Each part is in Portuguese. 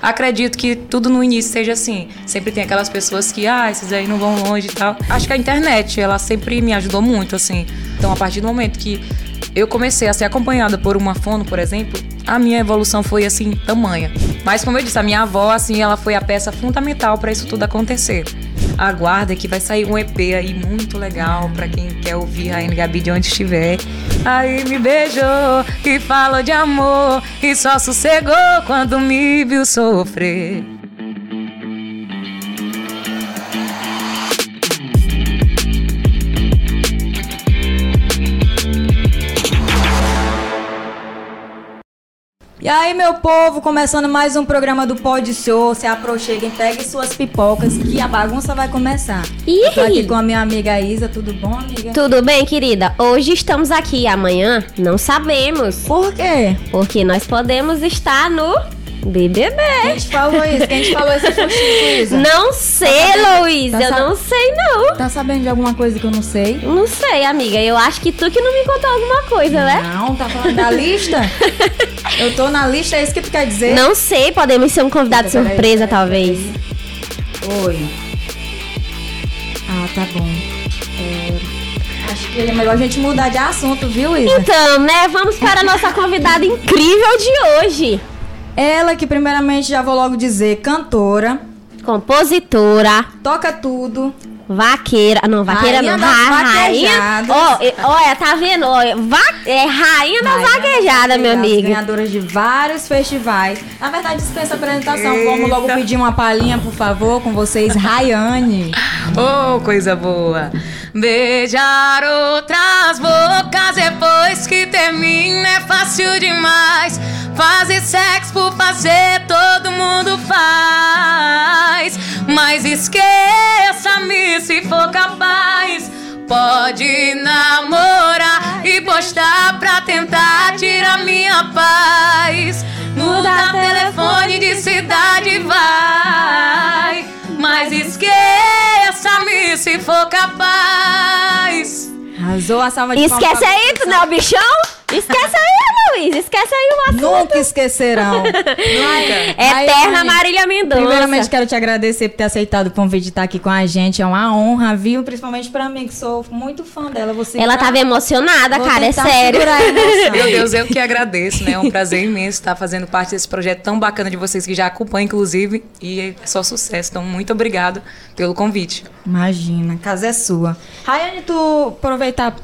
Acredito que tudo no início seja assim. Sempre tem aquelas pessoas que, ah, esses aí não vão longe e tal. Acho que a internet, ela sempre me ajudou muito, assim. Então, a partir do momento que eu comecei a ser acompanhada por uma fono, por exemplo, a minha evolução foi assim tamanha. Mas como eu disse, a minha avó assim, ela foi a peça fundamental para isso tudo acontecer. Aguarda que vai sair um EP aí muito legal para quem quer ouvir a Gabi de onde estiver. Aí me beijou e falou de amor e só sossegou quando me viu sofrer. E aí, meu povo, começando mais um programa do Pod Show. Se aproxeguem, peguem suas pipocas que a bagunça vai começar. Ih! Tô aqui com a minha amiga Isa. Tudo bom, amiga? Tudo bem, querida? Hoje estamos aqui, amanhã não sabemos. Por quê? Porque nós podemos estar no BBB. Quem te falou isso? Quem te falou esse fofinho, Isa? Não sei, sabendo? Luiz, Tá eu não sei não. Tá sabendo de alguma coisa que eu não sei? Não sei, amiga. Eu acho que tu que não me contou alguma coisa, né? Não, tá falando da lista? eu tô na lista, é isso que tu quer dizer? Não sei, podemos ser um convidado Peraí, surpresa, peraí, talvez. peraí. Oi. Ah, tá bom. É, Acho que é melhor a gente mudar de assunto, viu, Isa? Então, né, vamos para a nossa convidada incrível de hoje. Ela que primeiramente já vou logo dizer, cantora, Compositora, toca tudo. Vaqueira. Não, vaqueira Rainha não. das ra- rainha. Ó, e- olha, tá vendo? Olha, va- é rainha das Rainha vaquejadas, meu amigo. Ganhadoras de vários festivais. Na verdade, dispensa apresentação. Eita. Vamos logo pedir uma palhinha, por favor, com vocês, Rayane. Oh, coisa boa. Beijar outras bocas depois que termina é fácil demais. Fazer sexo por fazer, todo mundo faz. Mas esqueça-me se for capaz. Pode namorar e postar pra tentar tirar minha paz. Muda telefone de cidade, vai. Mas esqueça-me se for capaz. Arrasou a salva de Esquece palmas aí, tu não é o bichão? Esquece aí, Luiz. Esquece aí o assunto. Nunca esquecerão. Eterna Marília Mendonça. Primeiramente, quero te agradecer por ter aceitado o convite de estar aqui com a gente. É uma honra, viu? Principalmente pra mim, que sou muito fã dela. Você Ela tá- tava emocionada, Vou cara, é sério. Meu Deus, eu que agradeço, né? É um prazer imenso estar fazendo parte desse projeto tão bacana de vocês que já acompanham, inclusive. E é só sucesso. Então, muito obrigado pelo convite. Imagina, a casa é sua. Rayane, tu aproveitar.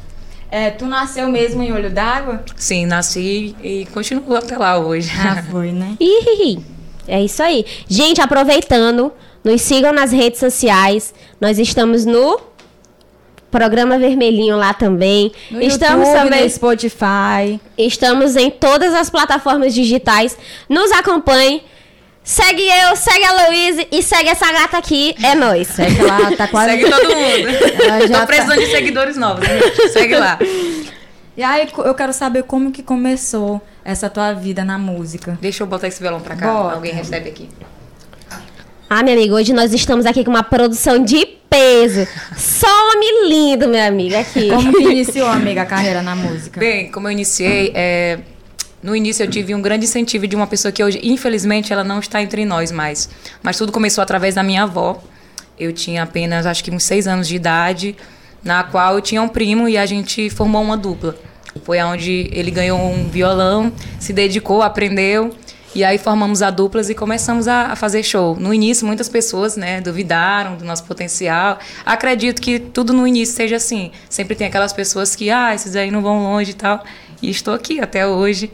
É, tu nasceu mesmo em Olho d'Água? Sim, nasci e continuo até lá hoje. Ah, foi, né? Ih, é isso aí. Gente, aproveitando, nos sigam nas redes sociais. Nós estamos no Programa Vermelhinho lá também. No estamos YouTube, também no Spotify. Estamos em todas as plataformas digitais. Nos acompanhe. Segue eu, segue a Luísa e segue essa gata aqui. É nóis. Segue lá, tá quase. Segue todo mundo. Tô precisando de seguidores novos, né, gente? Segue lá. E aí, eu quero saber como que começou essa tua vida na música. Deixa eu botar esse violão pra cá. Bota. Alguém recebe aqui. Ah, meu amigo, hoje nós estamos aqui com uma produção de peso. Só homem lindo, meu amigo, aqui. Como que iniciou, amiga, a carreira na música? Bem, como eu iniciei, é, no início eu tive um grande incentivo de uma pessoa que hoje, infelizmente, ela não está entre nós mais. Mas tudo começou através da minha avó. Eu tinha apenas, acho que uns seis anos de idade, na qual eu tinha um primo e a gente formou uma dupla. Foi onde ele ganhou um violão, se dedicou, aprendeu. E aí formamos a duplas e começamos a, a fazer show. No início, muitas pessoas né, duvidaram do nosso potencial. Acredito que tudo no início seja assim. Sempre tem aquelas pessoas que, ah, esses aí não vão longe e tal. E estou aqui até hoje.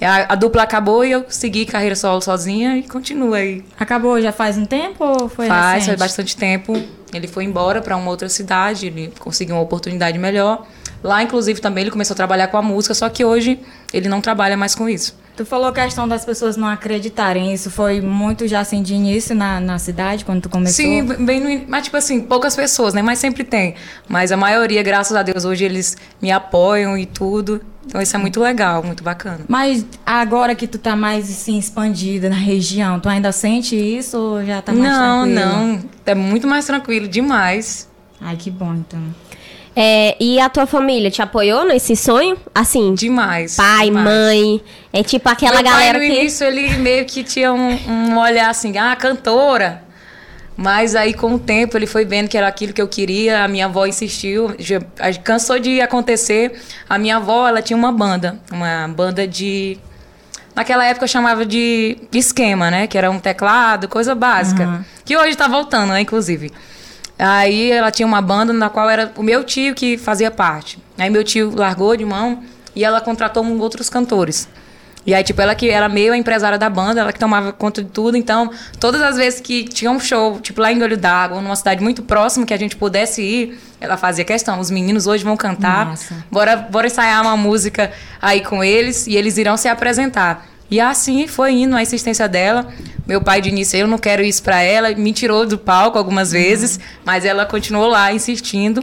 E A, a dupla acabou e eu segui carreira solo sozinha e continuo aí. Acabou já faz um tempo ou foi faz, recente? faz bastante tempo. Ele foi embora para uma outra cidade, ele conseguiu uma oportunidade melhor. Lá, inclusive, também ele começou a trabalhar com a música, só que hoje ele não trabalha mais com isso. Tu falou a questão das pessoas não acreditarem. Isso foi muito já assim de início na, na cidade, quando tu começou? Sim, bem no mas tipo assim, poucas pessoas, né? Mas sempre tem. Mas a maioria, graças a Deus, hoje eles me apoiam e tudo. Então isso é muito legal, muito bacana. Mas agora que tu tá mais assim expandida na região, tu ainda sente isso ou já tá mais não, tranquilo? não. É muito mais tranquilo, demais. Ai, que bom então. É, e a tua família te apoiou nesse sonho? Assim, Demais. pai, demais. mãe. É tipo aquela Meu galera pai, no que. início, ele meio que tinha um, um olhar assim, ah, cantora. Mas aí, com o tempo, ele foi vendo que era aquilo que eu queria. A minha avó insistiu. já- cansou de acontecer. A minha avó, ela tinha uma banda. Uma banda de... Naquela época eu chamava de esquema, né? Que era um teclado, coisa básica. Que hoje tá voltando, né? Inclusive. Aí ela tinha uma banda na qual era o meu tio que fazia parte. Aí meu tio largou de mão e ela contratou outros cantores. E aí, tipo, ela que era meio a empresária da banda, ela que tomava conta de tudo. Então, todas as vezes que tinha um show, tipo, lá em Olho d'Água, ou numa cidade muito próxima que a gente pudesse ir, ela fazia questão. Os meninos hoje vão cantar. Massa. Bora, bora ensaiar uma música aí com eles e eles irão se apresentar. E assim foi indo a insistência dela. Meu pai, de início, eu não quero isso pra ela, me tirou do palco algumas vezes, mas ela continuou lá insistindo.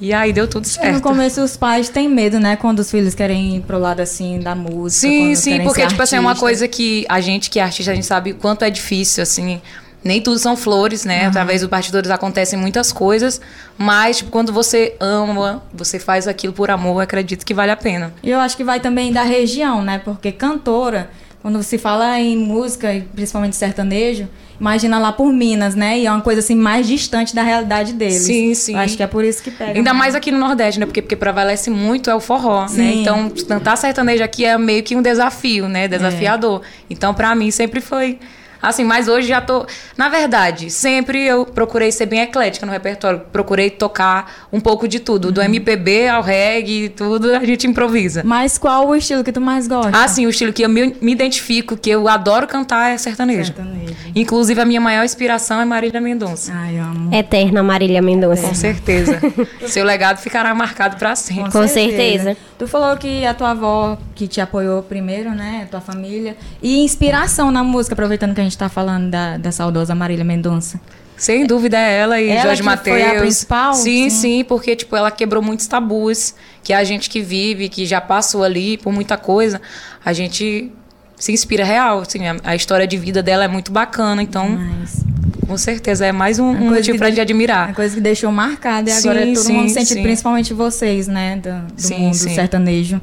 E aí deu tudo E no certo. começo os pais têm medo, né? Quando os filhos querem ir pro lado assim da música. Sim, sim, porque, tipo assim, é uma coisa que a gente que é artista, a gente sabe o quanto é difícil, assim. Nem tudo são flores, né? Através dos bastidores acontecem muitas coisas, mas, tipo, quando você ama, você faz aquilo por amor, eu acredito que vale a pena. E eu acho que vai também da região, né? Porque cantora, quando se fala em música, principalmente sertanejo, imagina lá por Minas, né? E é uma coisa assim mais distante da realidade deles. Sim, sim. Eu acho que é por isso que pega. Ainda mais aqui no Nordeste, né? Porque, porque prevalece muito é o forró, né? Sim. Então, cantar sertanejo aqui é meio que um desafio, né? Desafiador. Então, pra mim, sempre foi assim. Mas hoje já tô... Na verdade, sempre eu procurei ser bem eclética no repertório. Procurei tocar um pouco de tudo. Do MPB ao reggae, tudo a gente improvisa. Mas qual o estilo que tu mais gosta? Ah, sim, o estilo que eu me, me identifico, que eu adoro cantar é sertanejo. Sertanejo. Inclusive, a minha maior inspiração é Marília Mendonça. Ai, eu amo. Eterna Marília Mendonça. Com certeza. Seu legado ficará marcado pra sempre. Com certeza. Tu falou que a tua avó que te apoiou primeiro, né? A tua família. E inspiração na música, aproveitando que a gente tá falando da, da saudosa Marília Mendonça. Sem dúvida é ela e Ela Jorge que foi a principal? Sim, Sim. sim, porque tipo ela quebrou muitos tabus que a gente que vive, que já passou ali por muita coisa, a gente se inspira real, assim, a, a história de vida dela é muito bacana, então Mas com certeza é mais um, um motivo pra de- gente admirar. uma coisa que deixou marcada e Sim, agora todo sim, mundo sente, sim. principalmente vocês, né? Do, do mundo sertanejo.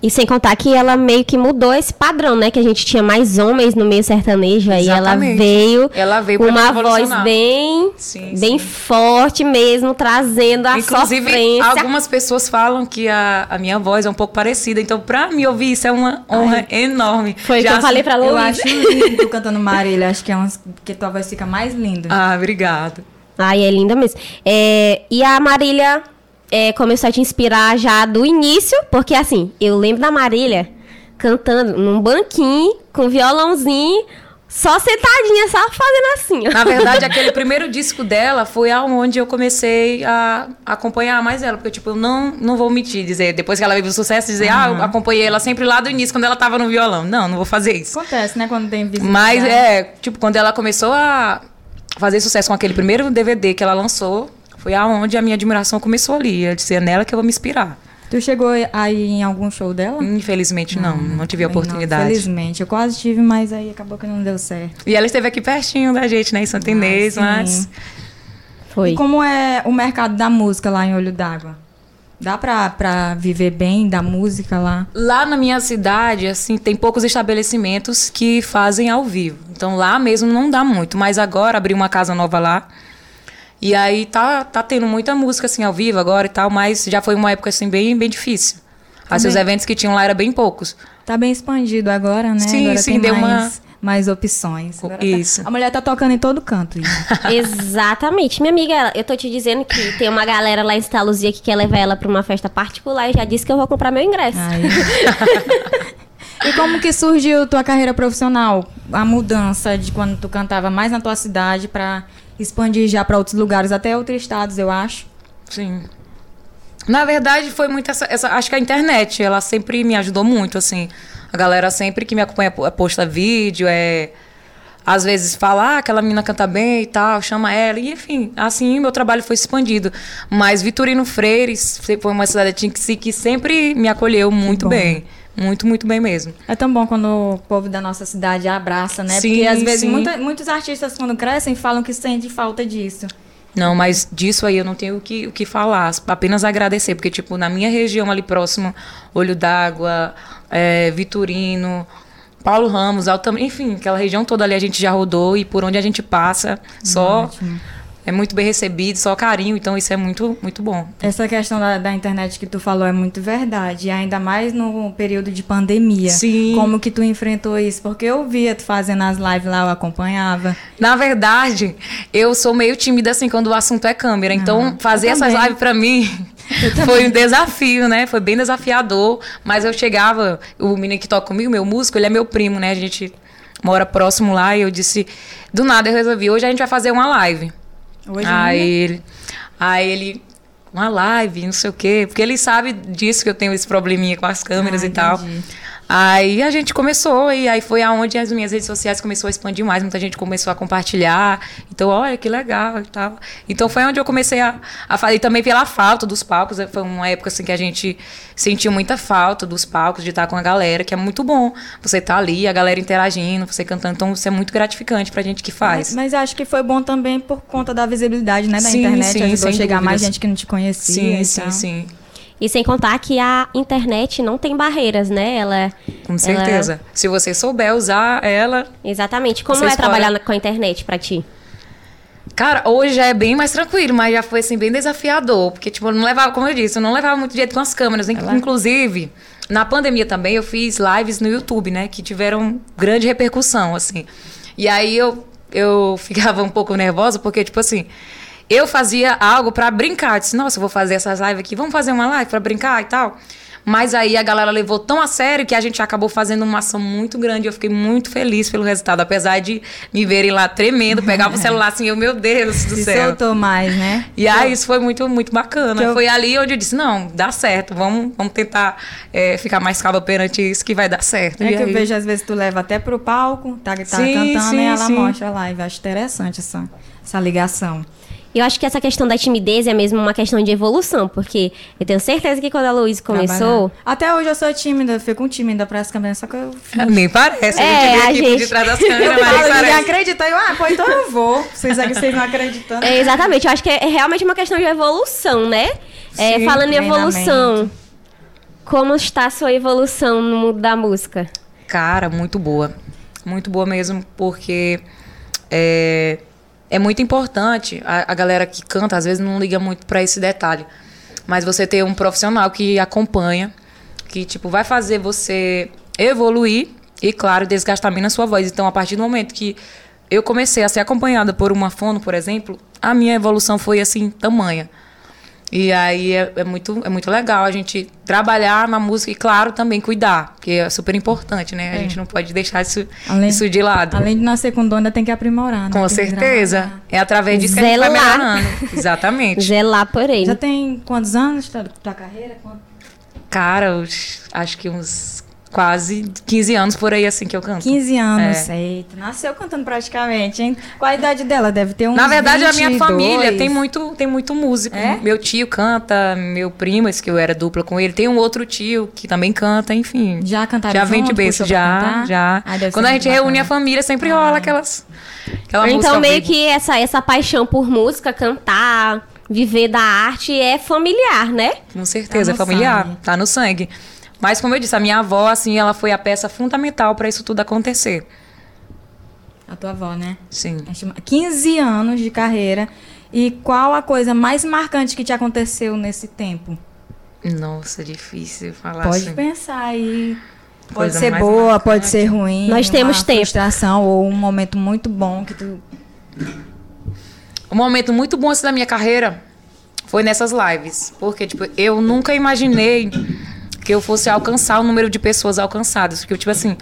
E sem contar que ela meio que mudou esse padrão, né? Que a gente tinha mais homens no meio sertanejo. Aí ela veio Ela veio com uma voz bem, Sim, bem sim. forte mesmo, trazendo a Inclusive, sofrência. algumas pessoas falam que a, a minha voz é um pouco parecida, então pra me ouvir isso é uma honra enorme. Foi o que eu falei pra Eu Luísa. acho lindo tu cantando Marília. Acho que é umas que tua voz fica mais linda. Ah, obrigada. Ai, é linda mesmo. É, e a Marília é, começou a te inspirar já do início, porque assim, eu lembro da Marília cantando num banquinho, com violãozinho, só sentadinha, só fazendo assim. ó. Na verdade, aquele primeiro disco dela foi aonde eu comecei a acompanhar mais ela. Porque, tipo, eu não, não vou mentir, dizer, depois que ela veio o sucesso, dizer, ah, eu acompanhei ela sempre lá do início, quando ela tava no violão. Não, não vou fazer isso. Acontece, né? Quando tem visibilidade. Mas, é, tipo, quando ela começou a fazer sucesso com aquele primeiro DVD que ela lançou, foi aonde a minha admiração começou ali. Eu disse, é nela que eu vou me inspirar. Tu chegou aí em algum show dela? Infelizmente, não, não tive a não, oportunidade. Felizmente. Eu quase tive, mas aí acabou que não deu certo. e ela esteve aqui pertinho da gente, né, em Santa Inês, Ah, mas... Foi. E como é o mercado da música lá em Olho d'Água? Dá pra, pra viver bem da música lá? Lá na minha cidade, assim, tem poucos estabelecimentos que fazem ao vivo. Então lá mesmo não dá muito. Mas agora abri uma casa nova lá. E aí tá, tá tendo muita música assim ao vivo agora e tal, mas já foi uma época assim bem, bem difícil. Assim, os eventos que tinham lá eram bem poucos. Tá bem expandido agora, né? Sim, agora sim, tem deu uma- mais, mais opções. Agora tá- Isso. A mulher tá tocando em todo canto. Exatamente. Minha amiga, eu tô te dizendo que tem uma galera lá em Santa Luzia que quer levar ela pra uma festa particular e já disse que eu vou comprar meu ingresso. E como que surgiu tua carreira profissional? A mudança de quando tu cantava mais na tua cidade pra expandir já pra outros lugares, até outros estados, eu acho. Sim. Na verdade, foi muito essa, essa- Acho que a internet, ela sempre me ajudou muito, assim. A galera sempre que me acompanha po- posta vídeo, é. Às vezes fala, ah, aquela menina canta bem e tal, chama ela. E, enfim, assim meu trabalho foi expandido. Mas Vitorino Freire foi uma cidade que, se- que sempre me acolheu muito bem. Muito, muito bem mesmo. É tão bom quando o povo da nossa cidade abraça, né? Sim, Porque às vezes muita- muitos artistas quando crescem falam que sentem falta disso. Não, mas disso aí eu não tenho o que, o que falar, apenas agradecer, porque, tipo, na minha região ali próximo, Olho d'Água, é, Vitorino, Paulo Ramos, Altam, enfim, aquela região toda ali a gente já rodou e por onde a gente passa, só Ótimo. É muito bem recebido, só carinho, então isso é muito, muito bom. Essa questão da, da internet que tu falou é muito verdade, ainda mais no período de pandemia. Sim. Como que tu enfrentou isso? Porque eu via tu fazendo as lives lá, eu acompanhava. Na verdade, eu sou meio tímida assim quando o assunto é câmera. Então, Ah, fazer eu essas lives pra mim foi um desafio, né? Foi bem desafiador. Mas eu chegava, o menino que toca comigo, meu músico, ele é meu primo, né? A gente mora próximo lá e eu disse, do nada eu resolvi, hoje a gente vai fazer uma live. Hoje aí ainda? ele, aí ele, uma live, não sei o quê, porque ele sabe disso que eu tenho esse probleminha com as câmeras Ah, e tal. Aí a gente começou, e aí foi aonde as minhas redes sociais começou a expandir mais, muita gente começou a compartilhar. Então, olha que legal e tal. Então foi onde eu comecei a, a fazer, e também pela falta dos palcos. Foi uma época assim que a gente sentiu muita falta dos palcos, de estar com a galera, que é muito bom. Você tá ali, a galera interagindo, você cantando. Então, isso é muito gratificante pra gente que faz. Mas, mas acho que foi bom também por conta da visibilidade, né, da Sim, internet. sim, ajudou a chegar mais dúvidas. gente que não te conhecia. sim, sim, sim. E sem contar que a internet não tem barreiras, né? Ela. Com certeza. Se você souber usar ela, ela- Exatamente. Como é explora- trabalhar com a internet pra ti? Cara, hoje já é bem mais tranquilo, mas já foi assim bem desafiador, porque tipo, eu não levava, como eu disse, eu não levava muito jeito com as câmeras, Inc- inclusive, na pandemia também eu fiz lives no YouTube, né, que tiveram grande repercussão, assim. E aí eu eu ficava um pouco nervosa porque tipo assim, eu fazia algo pra brincar, eu disse, nossa, eu vou fazer essas lives aqui, vamos fazer uma live pra brincar e tal. Mas aí a galera levou tão a sério que a gente acabou fazendo uma ação muito grande. Eu fiquei muito feliz pelo resultado, apesar de me verem lá tremendo, pegava o celular assim, eu, meu Deus do Se céu. soltou mais, né? E aí isso foi muito, muito bacana. Eu- Foi ali onde eu disse, não, dá certo, vamos, vamos tentar é, ficar mais calma perante isso que vai dar certo. É E que eu aí- vejo, às vezes, tu leva até pro palco, tá, tá Sim, cantando sim, e ela sim. mostra a live. Acho interessante essa, essa ligação. Eu acho que essa questão da timidez é mesmo uma questão de evolução, porque eu tenho certeza que quando a Luísa começou. Trabalhar. Até hoje eu sou tímida, eu fico tímida pra as câmeras, só que eu. Nem parece, É, a gente vê a aqui por gente- detrás das câmeras, Eu mas ninguém acredita. Eu, ah, pô, então eu vou. Vocês, vocês não acreditando. É, exatamente, eu acho que é realmente uma questão de evolução, né? É, Sim, falando em evolução, como está a sua evolução no mundo da música? Cara, muito boa. Muito boa mesmo, porque é, é muito importante. A, a galera que canta, às vezes, não liga muito pra esse detalhe. Mas você ter um profissional que acompanha, que, tipo, vai fazer você evoluir e, claro, desgastar bem na sua voz. Então, a partir do momento que eu comecei a ser acompanhada por uma fono, por exemplo, a minha evolução foi, assim, tamanha. E aí é, é muito, é muito legal a gente trabalhar na música e, claro, também cuidar, porque é super importante, né? A É. gente não pode deixar isso, Além- isso de lado. Além de nascer com dom, ainda tem que aprimorar, né? Com Tem que certeza. É através disso que a gente vai Zelar. melhorando. Exatamente. Zelar por ele. Já tem quantos anos tua, tua carreira? Quanto- Cara, acho que uns quase 15 anos por aí, assim, que eu canto. 15 anos. É. Eita, nasceu cantando praticamente, hein? Qual a idade dela? Deve ter uns Na verdade, a minha 22. família tem muito, tem muito músico. É? Meu tio canta, meu primo, esse que eu era dupla com ele, tem um outro tio que também canta, enfim. Já cantaram Já vem de berço, já, já. Ai, deve Quando a gente reúne a bacana. família, sempre rola aquelas. Aquela Então, meio que essa, essa paixão por música, cantar, viver da arte é familiar, né? Com certeza, Tá é familiar, sangue. tá no sangue. Mas como eu disse, a minha avó, assim, ela foi a peça fundamental para isso tudo acontecer. A tua avó, né? Sim. Acho- 15 anos de carreira. E qual a coisa mais marcante que te aconteceu nesse tempo? Nossa, difícil falar Pode assim. pensar aí. Pode Coisa ser boa, marcante. pode ser ruim. Nós temos uma tempo. frustração ou um momento muito bom que tu Um momento muito bom assim da minha carreira foi nessas lives. Porque, tipo, eu nunca imaginei que eu fosse alcançar o número de pessoas alcançadas. Porque, tipo assim,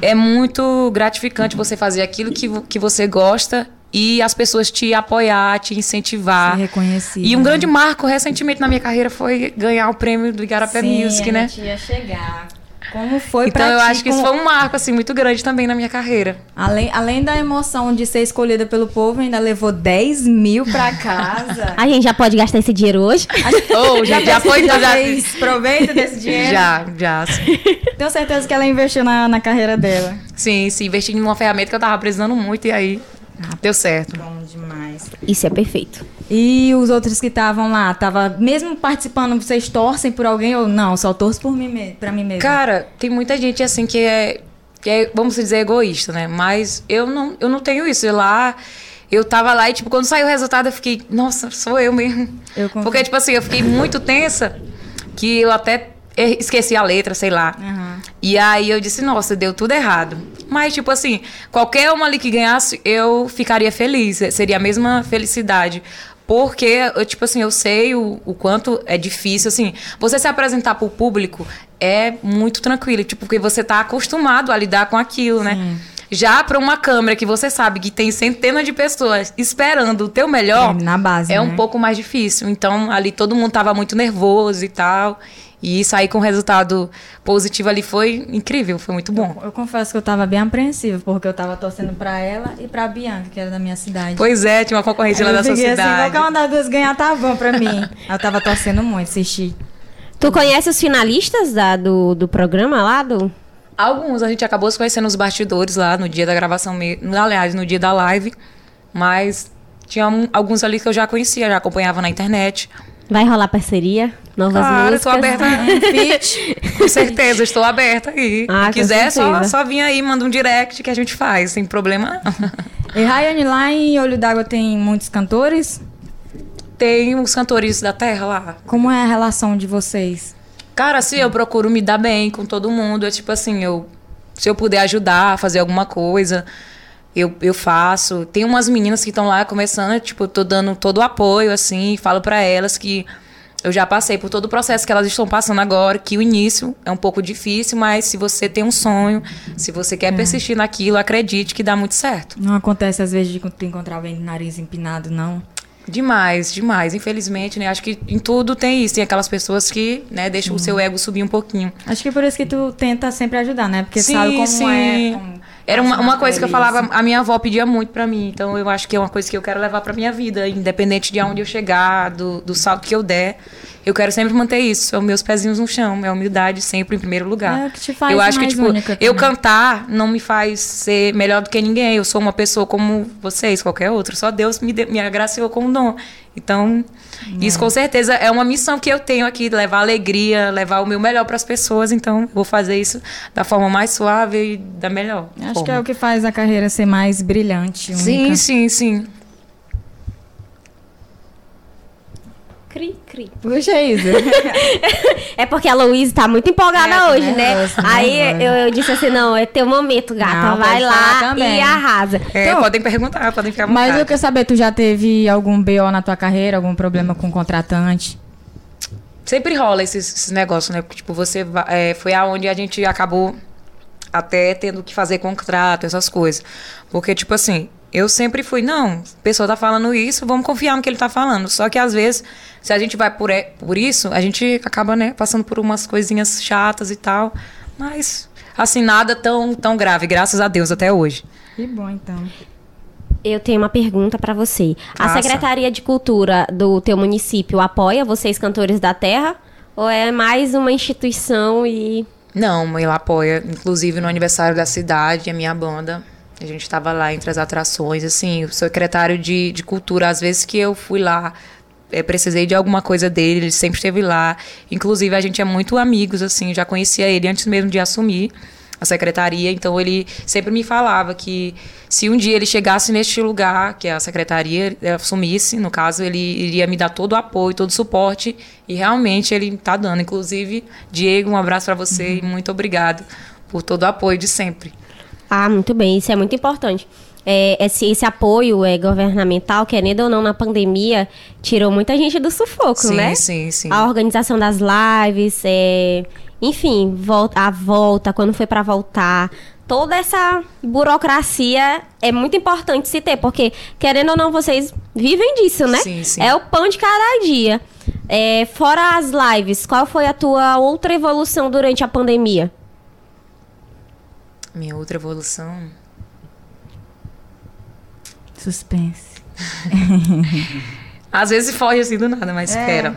é muito gratificante você fazer aquilo que, que você gosta e as pessoas te apoiar, te incentivar. ser reconhecido. E um né? grande marco recentemente na minha carreira foi ganhar o prêmio do Igarapé Sim, Music, a né? gente ia chegar. Como foi Então pra eu ti? acho que isso Como- foi um marco assim muito grande também na minha carreira. Além, além da emoção de ser escolhida pelo povo, ainda levou 10 mil pra casa. A gente já pode gastar esse dinheiro hoje? Oh, já, já foi já já, fez proveito desse dinheiro? já, já. sim. Tenho certeza que ela investiu na, na carreira dela. Sim, sim, investi em uma ferramenta que eu tava precisando muito e aí Deu certo. Bom demais. Isso é perfeito. E os outros que estavam lá, tava mesmo participando, vocês torcem por alguém ou não? Só torço por mim, me- pra mim mesmo. Cara, tem muita gente assim que é, que é, vamos dizer, egoísta, né? Mas eu não, eu não tenho isso. Eu lá, eu tava lá e, tipo, quando saiu o resultado, eu fiquei, nossa, sou eu mesmo. Eu. Porque, tipo assim, eu fiquei muito tensa que eu até esqueci a letra, sei lá. Aham. E aí eu disse, nossa, deu tudo errado. Mas, tipo assim, qualquer uma ali que ganhasse, eu ficaria feliz. Seria a mesma felicidade. Porque, eu, tipo assim, eu sei o, o quanto é difícil, assim, você se apresentar pro público é muito tranquilo, tipo, porque você tá acostumado a lidar com aquilo, né? Já para uma câmera que você sabe que tem centenas de pessoas esperando o teu melhor, É, na base, é né? um pouco mais difícil. Então, ali todo mundo tava muito nervoso e tal. E sair com resultado positivo ali foi incrível, foi muito bom. Eu confesso que eu tava bem apreensiva, porque eu tava torcendo pra ela e pra Bianca, que era da minha cidade. Pois é, tinha uma concorrente lá da eu sua assim, cidade. qualquer uma das duas ganhar tá bom pra mim. eu tava torcendo muito, assisti. Tu conhece os finalistas da- do, do programa lá? Do... Alguns a gente acabou se conhecendo nos bastidores lá no dia da gravação, aliás, no dia da live. Mas tinha um- alguns ali que eu já conhecia, já acompanhava na internet. Vai rolar parceria? Novas Claro, músicas? estou aberta. Com certeza, estou aberta aí. Ah, Se quiser, só, certeza. só vir aí, manda um direct que a gente faz, sem problema não. E Rayane, lá em Olho d'Água tem muitos cantores? Tem os cantores da terra lá. Como é a relação de vocês? Cara, assim, eu procuro me dar bem com todo mundo. É tipo assim, eu, se eu puder ajudar a fazer alguma coisa, eu, eu faço. Tem umas meninas que estão lá começando, tipo, eu tô dando todo o apoio, assim, falo pra elas que eu já passei por todo o processo que elas estão passando agora, que o início é um pouco difícil, mas se você tem um sonho, se você quer persistir naquilo, acredite que dá muito certo. Não acontece às vezes de tu encontrar alguém de nariz empinado, não? Demais, demais. Infelizmente, né? Acho que em tudo tem isso. Tem aquelas pessoas que, né, deixam o seu ego subir um pouquinho. Acho que por isso que tu tenta sempre ajudar, né? Porque Sim, sabe como sim. é. como Era uma, uma coisa que eu falava, a minha avó pedia muito pra mim. Então eu acho que é uma coisa que eu quero levar pra minha vida, independente de aonde eu chegar, do, do salto que eu der. Eu quero sempre manter isso, são meus pezinhos no chão, é humildade sempre em primeiro lugar. É o que te faz eu acho que tipo, eu cantar não me faz ser melhor do que ninguém. Eu sou uma pessoa como vocês, qualquer outro. Só Deus me, de- me agraciou com um dom. Então, isso com certeza é uma missão que eu tenho aqui, levar alegria, levar o meu melhor para as pessoas. Então, vou fazer isso da forma mais suave e da melhor. Acho forma. que é o que faz a carreira ser mais brilhante. Sim, única. sim, sim. Cri, cri. Puxa isso. É porque a Louise tá muito empolgada É, hoje, né? nervosa, tô Aí eu, eu disse assim, não, é teu momento, gata. Não, vai lá e arrasa. É, Então- podem perguntar, podem ficar à Mas eu quero saber, tu já teve algum BO na tua carreira, algum problema com contratante? Sempre rola esses, esses negócios, né? Porque, tipo, você é, foi aonde a gente acabou até tendo que fazer contrato, essas coisas. Porque, tipo assim, eu sempre fui, não, a pessoa tá falando isso, vamos confiar no que ele tá falando. Só que às vezes, se a gente vai por, e- por isso, a gente acaba, né, passando por umas coisinhas chatas e tal. Mas, assim, nada tão, tão grave, graças a Deus, até hoje. Que bom, então. Eu tenho uma pergunta pra você. A Faça. Secretaria de Cultura do teu município apoia vocês, cantores da terra? Ou é mais uma instituição e... Não, ele apoia, inclusive no aniversário da cidade, a minha banda. A gente estava lá entre as atrações, assim, o secretário de, de cultura, às vezes que eu fui lá, eh, precisei de alguma coisa dele, ele sempre esteve lá. Inclusive, a gente é muito amigos, assim, já conhecia ele antes mesmo de assumir a secretaria, então ele sempre me falava que se um dia ele chegasse neste lugar, que a secretaria eh, assumisse, no caso, ele iria me dar todo o apoio, todo o suporte, e realmente ele está dando. Inclusive, Diego, um abraço para você e muito obrigado por todo o apoio de sempre. Ah, muito bem, isso é muito importante. É, esse, esse apoio é, governamental, querendo ou não, na pandemia, tirou muita gente do sufoco, Sim, né? sim, sim. A organização das lives, é, enfim, volta, a volta, quando foi pra voltar. Toda essa burocracia é muito importante se ter, porque, querendo ou não, vocês vivem disso, né? Sim, sim. É o pão de cada dia. É, fora as lives, qual foi a tua outra evolução durante a pandemia? Minha outra evolução. Suspense. Às vezes foge assim do nada, mas É. espera.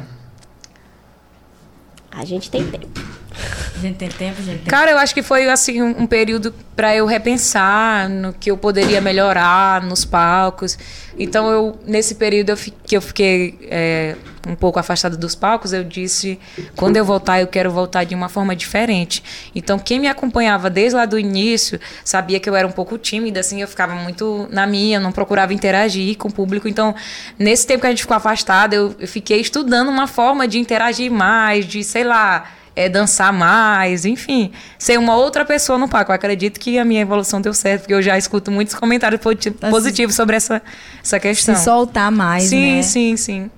A gente tem tempo. A gente tem tempo, gente tem Cara, eu acho que foi assim um, um período para eu repensar no que eu poderia melhorar nos palcos. Então eu nesse período eu que eu fiquei é, um pouco afastada dos palcos, eu disse quando eu voltar eu quero voltar de uma forma diferente. Então quem me acompanhava desde lá do início sabia que eu era um pouco tímida, assim eu ficava muito na minha, não procurava interagir com o público. Então nesse tempo que a gente ficou afastada eu, eu fiquei estudando uma forma de interagir mais, de sei lá é, dançar mais, enfim, ser uma outra pessoa no palco. Eu acredito que a minha evolução deu certo, porque eu já escuto muitos comentários Assim, positivos sobre essa, essa questão. se soltar mais, sim, né? sim, sim.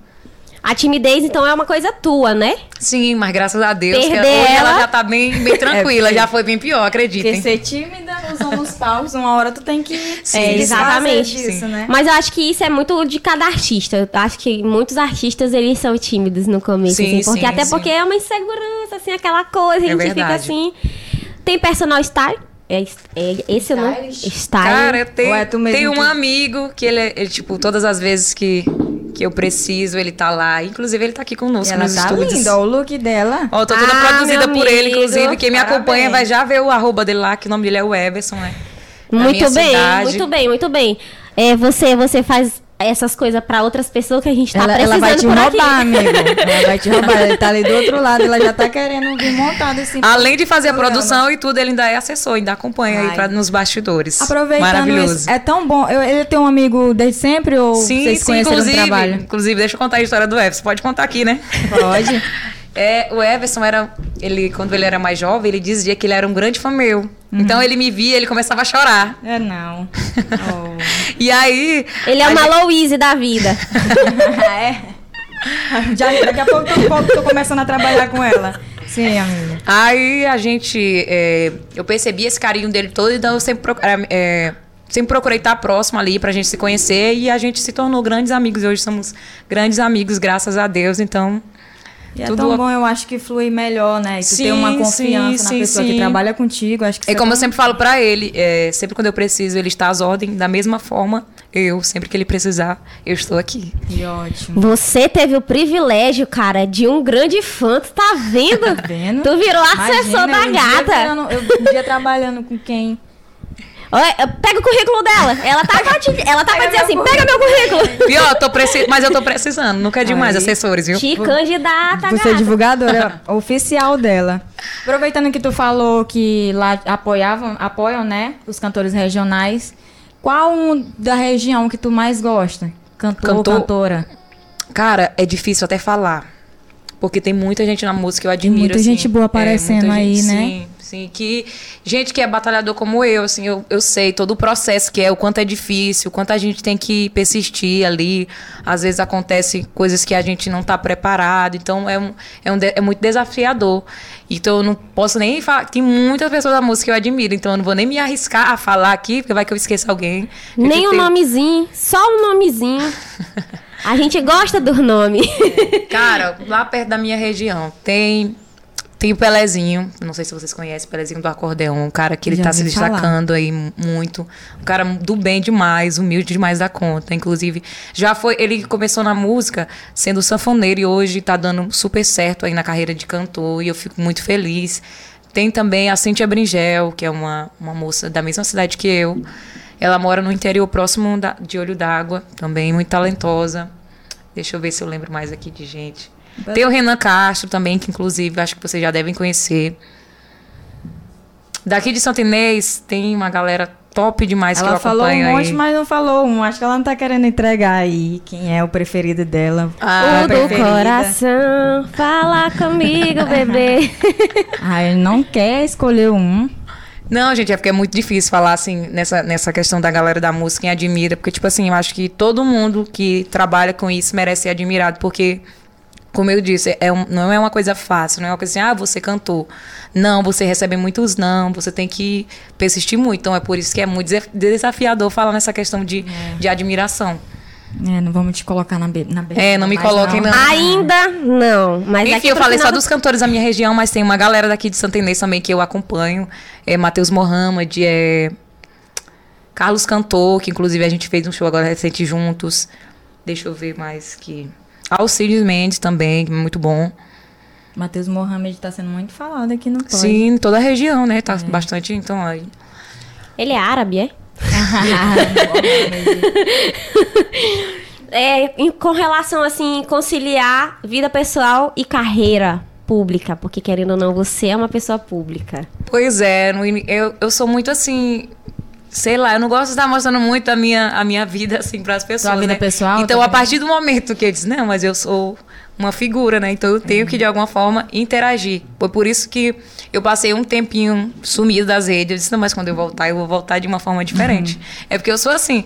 A timidez, então, é uma coisa tua, né? Sim, mas graças a Deus, que Perder hoje ela ela- já tá bem, bem tranquila, porque- já foi bem pior, Porque acreditem. ser tímida usando os palcos, uma hora tu tem que Sim, é, exatamente, disso, sim. né? Mas eu acho que isso é muito de cada artista. Eu acho que muitos artistas, eles são tímidos no começo, Sim, assim. Porque sim, até sim. porque é uma insegurança, assim, aquela coisa. A É gente fica verdade. assim... Tem personal style? É, é, esse eu não... Stylist? Style. Cara, eu tenho, é tu mesmo tenho um que- amigo que ele, é- ele, tipo, todas as vezes que, que eu preciso, ele tá lá. Inclusive, ele tá aqui E conosco ela nos tá estúdios. linda, ó, o look dela. Ó, tô toda Ah, produzida por ele, inclusive. Quem me acompanha vai já ver o arroba dele lá, que o nome dele é o Everson, né? Muito bem, cidade. muito bem, muito bem. É, você, você faz essas coisas pra outras pessoas que a gente tá ela, ela precisando vai te por roubar, aqui. amigo. Ela vai te roubar. Ele tá ali do outro lado, ela já tá querendo vir montada assim. Além de fazer a produção e tudo, ele ainda é assessor, ainda acompanha aí Ai. pra, nos bastidores. Aproveitando Maravilhoso. isso, é tão bom. Eu, ele tem um amigo desde sempre ou Sim, vocês sim, conheceram no inclusive, trabalho? inclusive, deixa eu contar a história do Everson. Pode contar aqui, né? Pode. É, o Everson era, ele, quando ele era mais jovem, ele dizia que ele era um grande fã meu. Uhum. Então ele me via, ele começava a chorar. É não. Oh. E aí. Ele é a uma gente- Louise da vida. Ah, é? Já, daqui a pouco tô, tô começando a trabalhar com ela. Sim, amiga. Aí a gente. é, eu percebi esse carinho dele todo, então eu sempre, proc- era, é, sempre procurei estar próximo ali pra gente se conhecer e a gente se tornou grandes amigos. E hoje somos grandes amigos, graças a Deus. Então. E é Tudo- tão bom, eu acho que flui melhor, né? E tu Sim, ter uma sim, confiança na sim, pessoa que sim. trabalha contigo. Acho que É como eu sempre falo pra ele, é, sempre quando eu preciso, ele está às ordens, da mesma forma, eu, sempre que ele precisar, eu estou aqui. Que ótimo. Você teve o privilégio, cara, de um grande fã. Tu tá vendo? Tá vendo? Tu virou assessor Imagina, da eu um dia gata. virando- eu um dia trabalhando com quem? Pega o currículo dela. Ela tá pra, te, ela tá pra dizer assim: pega meu currículo. Pior, tô preci... mas eu tô precisando, nunca é demais, Aí. assessores, viu? Te candidata, Você é divulgadora oficial dela. Aproveitando que tu falou que lá apoiavam, apoiam, né, os cantores regionais. Qual um da região que tu mais gosta? Cantor, ou Cantor? cantora? Cara, é difícil até falar. Porque tem muita gente na música que eu admiro. muita assim. gente boa aparecendo muita aí, gente, né? Sim, sim. Que, gente que é batalhador como eu, assim, eu, eu sei todo o processo que é, o quanto é difícil, o quanto a gente tem que persistir ali. Às vezes acontece coisas que a gente não tá preparado. Então é, um, é, um é muito desafiador. Então eu não posso nem falar. Tem muitas pessoas da música que eu admiro, então eu não vou nem me arriscar a falar aqui, porque vai que eu esqueça alguém. Nem o nomezinho, só um nomezinho. A gente gosta do nome. Cara, lá perto da minha região tem tem o Pelezinho, não sei se vocês conhecem, o Pelezinho do acordeão, um cara que ele Já tá se ouvi falar. destacando aí mu- muito, um cara do bem demais, humilde demais da conta, inclusive, já foi, ele começou na música sendo sanfoneiro e hoje tá dando super certo aí na carreira de cantor e eu fico muito feliz. Tem também a Cíntia Bringel, que é uma, uma moça da mesma cidade que eu. Ela mora no interior próximo da- de Olho d'Água, também muito talentosa. Deixa eu ver se eu lembro mais aqui de gente. Tem o Renan Castro também, que inclusive acho que vocês já devem conhecer. Daqui de Santo Inês tem uma galera top demais que Ela eu falou um monte, aí. mas não falou um. Acho que ela não tá querendo entregar aí quem é o preferido dela. Ah, o do preferida. coração, fala comigo, bebê. Ah, ele não quer escolher um. Não, gente, é porque é muito difícil falar assim nessa, nessa questão da galera da música, quem admira, porque, tipo assim, eu acho que todo mundo que trabalha com isso merece ser admirado, porque, como eu disse, é um- não é uma coisa fácil, não é uma coisa assim, ah, você cantou. Não, você recebe muitos não, você tem que persistir muito. Então é por isso que é muito desa- desafiador falar nessa questão de, de admiração. É, não vamos te colocar na, be na be- É, não me coloquem, não. Ainda não, mas Enfim, eu falei final só do- dos cantores da minha região, mas tem uma galera daqui de Santa Inês também que eu acompanho. É Matheus Mohamed, é Carlos Cantor, que inclusive a gente fez um show agora recente juntos. Deixa eu ver mais que. Alcides Mendes também, que é muito bom. Matheus Mohamed tá sendo muito falado aqui no Pode. Sim, toda a região, né? Tá é. bastante, então... Aí... Ele é árabe, é? é, com relação, assim, conciliar vida pessoal e carreira pública, porque querendo ou não, você é uma pessoa pública. Pois é, eu, eu sou muito assim, sei lá, eu não gosto de estar mostrando muito a minha, a minha vida assim para as pessoas. Sua vida né? pessoal? Então, a partir do momento que eu disse, não, mas eu sou uma figura, né? Então eu tenho que de alguma forma interagir. Foi por isso que eu passei um tempinho sumido das redes. Eu disse, não, mas quando eu voltar, eu vou voltar de uma forma diferente. Uhum. É porque eu sou assim.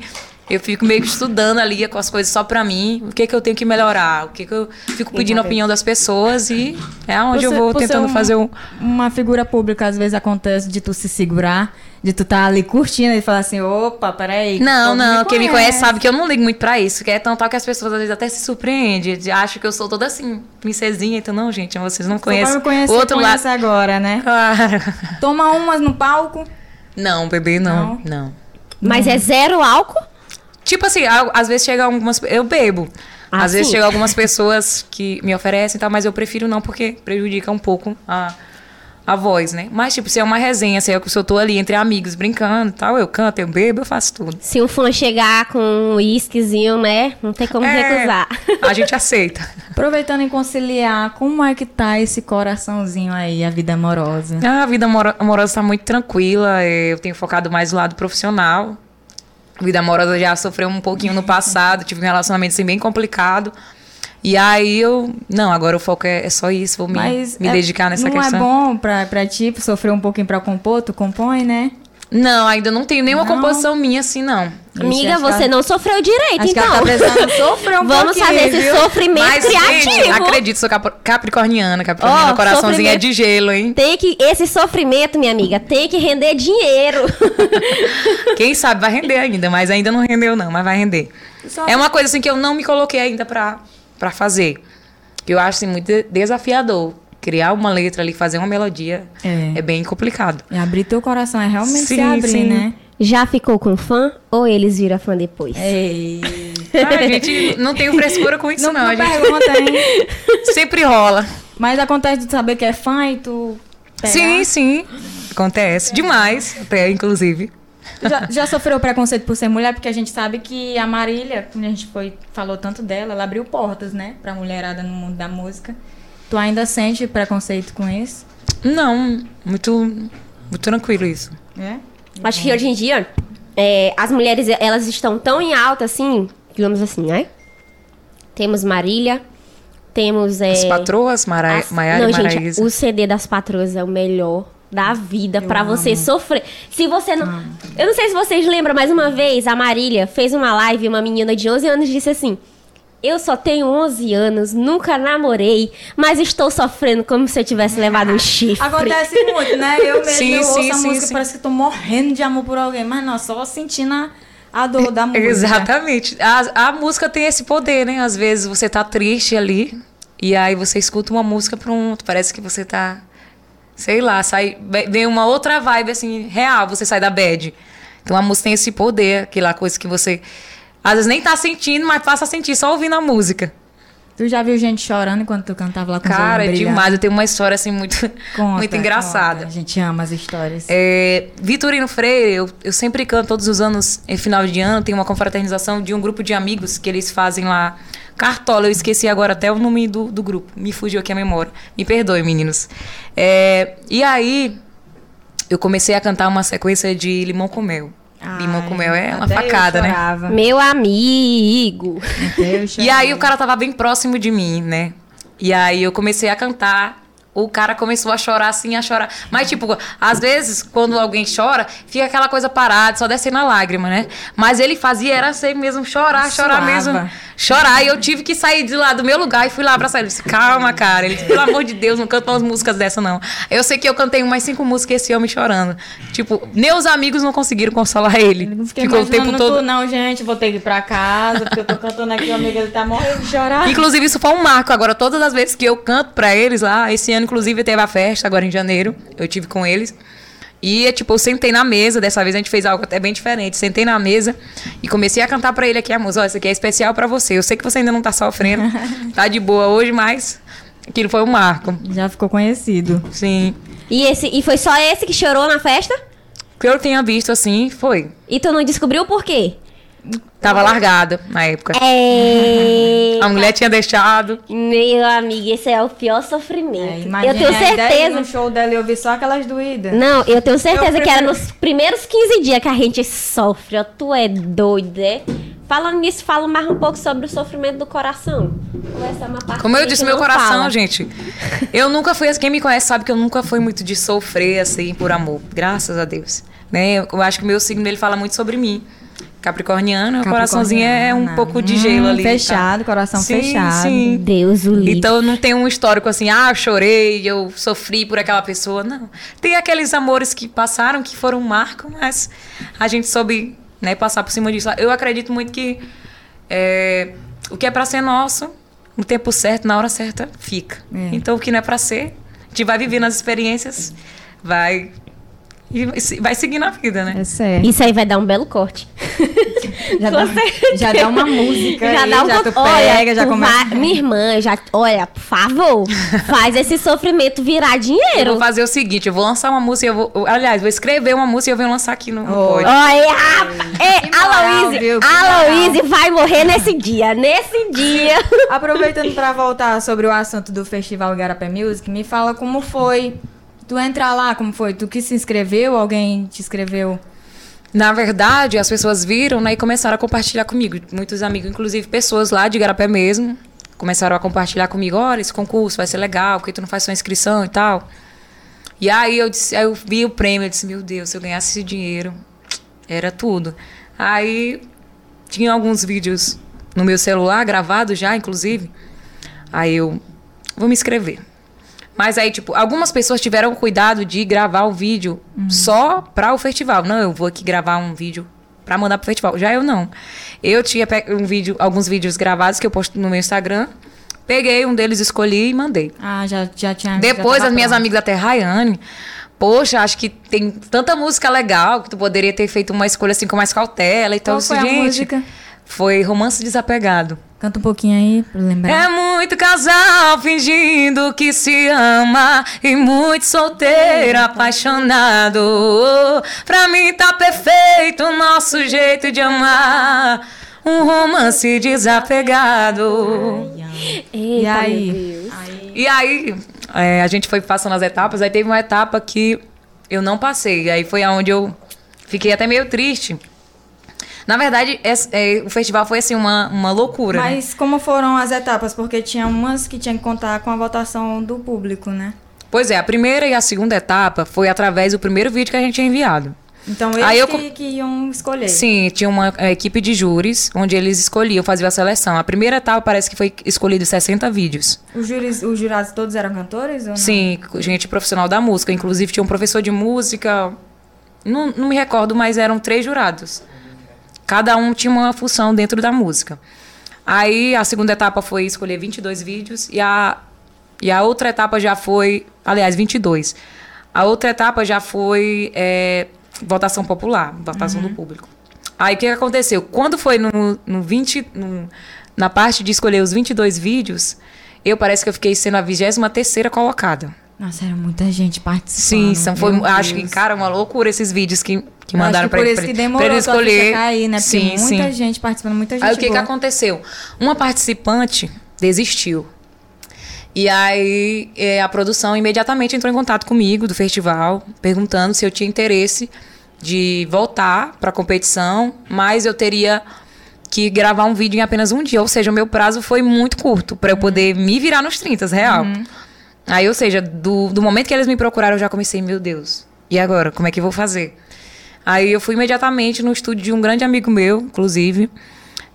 Eu fico meio que estudando ali com as coisas só pra mim, o que que eu tenho que melhorar, o que que eu fico pedindo a opinião das pessoas e é onde você, eu vou tentando uma, fazer um... Uma figura pública, às vezes acontece de tu se segurar, de tu estar tá ali curtindo e falar assim, opa, peraí. Não, não, me quem me conhece sabe que eu não ligo muito pra isso, que é tão tal que as pessoas às vezes até se surpreendem, acham que eu sou toda assim, princesinha, então não, gente, vocês não conhecem. Outro lado agora, né? Claro. Toma umas no palco? Não, bebê, não, não. não. Mas é zero álcool? Tipo assim, às vezes chega algumas. Eu bebo. Ah, às sim. vezes chega algumas pessoas que me oferecem e tal, mas eu prefiro não, porque prejudica um pouco a, a voz, né? Mas, tipo, se é uma resenha, se eu, se eu tô ali entre amigos brincando e tal, eu canto, eu bebo, eu faço tudo. Se um fã chegar com um uísquezinho, né? Não tem como é, recusar. A gente aceita. Aproveitando em conciliar, como é que tá esse coraçãozinho aí, a vida amorosa? Ah, a vida amorosa tá muito tranquila. Eu tenho focado mais no lado profissional vida amorosa já sofreu um pouquinho no passado, tive um relacionamento assim bem complicado. E aí eu, não, agora o foco é, é só isso, vou me, me é, dedicar nessa não questão. Não é bom pra, pra ti sofrer um pouquinho pra compor? Tu compõe, né? Não, ainda não tenho nenhuma não. composição minha assim, não. Amiga, você não sofreu direito, acho então. Que ela tá sofrer um Vamos esse viu? sofrimento Mas, criativo. Gente, acredito, sou capricorniana. Capricorniana, oh, coraçãozinho é de gelo, hein? Tem que, esse sofrimento, minha amiga, tem que render dinheiro. Quem sabe vai render ainda, mas ainda não rendeu não, mas vai render. Só... É uma coisa assim que eu não me coloquei ainda pra, pra fazer. Que eu acho assim, muito desafiador criar uma letra ali, fazer uma melodia, é, é bem complicado. E abrir teu coração, é realmente sim, se abrir, sim. né? Já ficou com fã ou eles viram fã depois? Ei. Ah, a gente não tem frescura com isso, não. não. A gente pergunta, hein? sempre rola. Mas acontece de saber que é fã e tu. Pegar? Sim, sim. Acontece. É. Demais, até, inclusive. Já, já, sofreu preconceito por ser mulher? Porque a gente sabe que a Marília, quando a gente foi, falou tanto dela, ela abriu portas, né? Pra mulherada no mundo da música. Tu ainda sente preconceito com isso? Não, muito, muito tranquilo isso. É? Acho que hoje em dia é, as mulheres elas estão tão em alta assim, digamos assim, né? Temos Marília, temos é, as patroas, Mara... as... Maiara não, e gente, o CD das patroas é o melhor da vida para você sofrer. Se você não, amo. eu não sei se vocês lembram, mas uma vez a Marília fez uma live, uma menina de 11 anos disse assim: eu só tenho 11 anos, nunca namorei, mas estou sofrendo como se eu tivesse levado um chifre. Acontece muito, né? Eu mesmo sim, eu sim, ouço a sim, música sim. parece que estou morrendo de amor por alguém, mas não, só sentindo a, a dor da música. Exatamente. A, a música tem esse poder, né? Às vezes você tá triste ali e aí você escuta uma música pronto, parece que você tá sei lá, sai vem uma outra vibe assim, real, você sai da bad. Então a música tem esse poder, aquela coisa que você às vezes nem tá sentindo, mas passa a sentir só ouvindo a música. Tu já viu gente chorando enquanto tu cantava lá com Cara, é demais. Eu tenho uma história assim muito, conta, muito engraçada. Conta. A gente ama as histórias. É, Vitorino Freire, eu, eu sempre canto todos os anos, em final de ano, tem uma confraternização de um grupo de amigos que eles fazem lá. Cartola, eu esqueci agora até o nome do, do grupo. Me fugiu aqui a memória. Me perdoe, meninos. É, e aí, eu comecei a cantar uma sequência de Limão com Mel. Ai, Limão com mel é uma facada, né? Meu amigo. e aí o cara tava bem próximo de mim, né? E aí eu comecei a cantar o cara começou a chorar assim, a chorar. Mas, tipo, às vezes, quando alguém chora, fica aquela coisa parada, só descendo a lágrima, né? Mas ele fazia, era assim mesmo, chorar, chorar mesmo. Chorar. E eu tive que sair de lá do meu lugar e fui lá abraçar ele. Disse, calma, cara. Ele disse, pelo amor de Deus, não canta umas músicas dessa, não. Eu sei que eu cantei umas cinco músicas esse homem chorando. Tipo, meus amigos não conseguiram consolar ele. Não Ficou o tempo todo. não, gente, vou ter que ir pra casa, porque eu tô cantando aqui, o amigo ele tá morrendo de chorar. Inclusive, isso foi um marco. Agora, todas as vezes que eu canto pra eles lá, esse ano inclusive teve a festa agora em janeiro. Eu tive com eles. E, tipo, eu sentei na mesa, dessa vez a gente fez algo até bem diferente. Sentei na mesa e comecei a cantar para ele aqui a música. Ó, isso aqui é especial para você. Eu sei que você ainda não tá sofrendo, tá de boa hoje, mas aquilo foi um marco. Já ficou conhecido. Sim. E, esse, e foi só esse que chorou na festa? que eu tenha visto assim, foi. E tu não descobriu por quê? Tava largada na época. É. A mulher tinha deixado. Meu amigo, esse é o pior É, sofrimento. imagina eu tenho certeza. no show dela e ouvir só aquelas doídas. Não, eu tenho certeza Eu que era prefiro- nos primeiros 15 dias que a gente sofre. ó. Tu é doido, é? Falando nisso, falo mais um pouco sobre o sofrimento do coração. Essa é uma parte Como eu disse, meu coração, fala. gente. Eu nunca fui. Quem me conhece sabe que eu nunca fui muito de sofrer assim por amor. Graças a Deus. Né? Eu acho que o meu signo ele fala muito sobre mim. Capricorniano, o coraçãozinho é um pouco de gelo Hum, ali. tá? Fechado, coração Sim, fechado. Sim. Deus o livre. Então não tenho um histórico assim, ah, eu chorei, eu sofri por aquela pessoa. Não. Tem aqueles amores que passaram, que foram um marco, mas a gente soube né, passar por cima disso. Eu acredito muito que é, o que é pra ser nosso, no tempo certo, na hora certa, fica. É. Então o que não é pra ser, a gente vai vivendo as experiências, vai. E vai seguir na vida, né? É certo. Isso aí vai dar um belo corte. Já dá, já dá uma música Já aí, dá um já co- tu olha, pega, já começa. vai- Minha irmã, já. Olha, por favor, faz esse sofrimento virar Eu dinheiro. vou fazer o seguinte, eu vou lançar uma música, eu vou, eu- aliás, vou escrever uma música e eu vou lançar aqui no. Olha! Moral, Aloíse, viu? Que Aloíse vai morrer nesse dia. Nesse dia. Aproveitando pra voltar sobre o assunto do Festival Igarapé Music, me fala como foi tu entrar lá, como foi? Tu que se inscreveu, alguém te escreveu? Na verdade, as pessoas viram né, e começaram a compartilhar comigo. Muitos amigos, inclusive pessoas lá de Igarapé mesmo, começaram a compartilhar comigo: olha, esse concurso vai ser legal, porque tu não faz sua inscrição e tal. E aí eu, disse, aí eu vi o prêmio, eu disse: meu Deus, se eu ganhasse esse dinheiro, era tudo. Aí tinha alguns vídeos no meu celular, gravados já, inclusive. Aí eu vou me inscrever. Mas aí, tipo, algumas pessoas tiveram cuidado de gravar o vídeo só para o festival. Não, eu vou aqui gravar um vídeo para mandar pro festival. Já eu não. Eu tinha um vídeo, alguns vídeos gravados que eu posto no meu Instagram. Peguei um deles, escolhi e mandei. Ah, já, já tinha. Depois, já as minhas amigas até Rayane, poxa, acho que tem tanta música legal que tu poderia ter feito uma escolha assim com mais cautela e tal. Qual foi a gente, música? Foi Romance Desapegado. Canta um pouquinho aí pra lembrar. É muito casal fingindo que se ama e muito solteiro apaixonado. Pra mim tá perfeito o nosso jeito de amar. Um romance desapegado. E Eita, aí? meu Deus. E aí, é, a gente foi passando as etapas, aí teve uma etapa que eu não passei. Aí foi aonde eu fiquei até meio triste. Na verdade, es- é, o festival foi assim, uma, uma loucura. né? Mas como foram as etapas? Porque tinha umas que tinha que contar com a votação do público, né? Pois é, a primeira e a segunda etapa foi através do primeiro vídeo que a gente tinha enviado. Então eles Aí eu que, que iam escolher. Sim, tinha uma é, equipe de júris, onde eles escolhiam, faziam a seleção. A primeira etapa parece que foi escolhido 60 vídeos. Os, juris, os jurados todos eram cantores ou não? Sim, gente profissional da música. Inclusive tinha um professor de música. Não, não me recordo, mas eram três jurados. Cada um tinha uma função dentro da música. Aí a segunda etapa foi escolher 22 vídeos e a, e a outra etapa já foi. Aliás, 22. A outra etapa já foi é, votação popular, votação do público. Aí o que, aconteceu? Quando foi no, no 20. no- na parte de escolher os 22 vídeos, eu parece que eu fiquei sendo a 23 colocada. Nossa, era muita gente participando. Sim, são, foi, meu acho que, cara, uma loucura esses vídeos que, que Eu mandaram que pra por ele. isso que ele- demorou pra ele escolher. cair, né? Porque sim, muita sim. gente participando, muita gente Aí o que, que aconteceu? Uma participante desistiu. E aí eh, a produção imediatamente entrou em contato comigo do festival, perguntando se eu tinha interesse de voltar para a competição, mas eu teria que gravar um vídeo em apenas um dia. Ou seja, o meu prazo foi muito curto para eu poder me virar nos 30, real. Aí, ou seja, do, do momento que eles me procuraram, eu já comecei, meu Deus, e agora? Como é que eu vou fazer? Aí eu fui imediatamente no estúdio de um grande amigo meu, inclusive.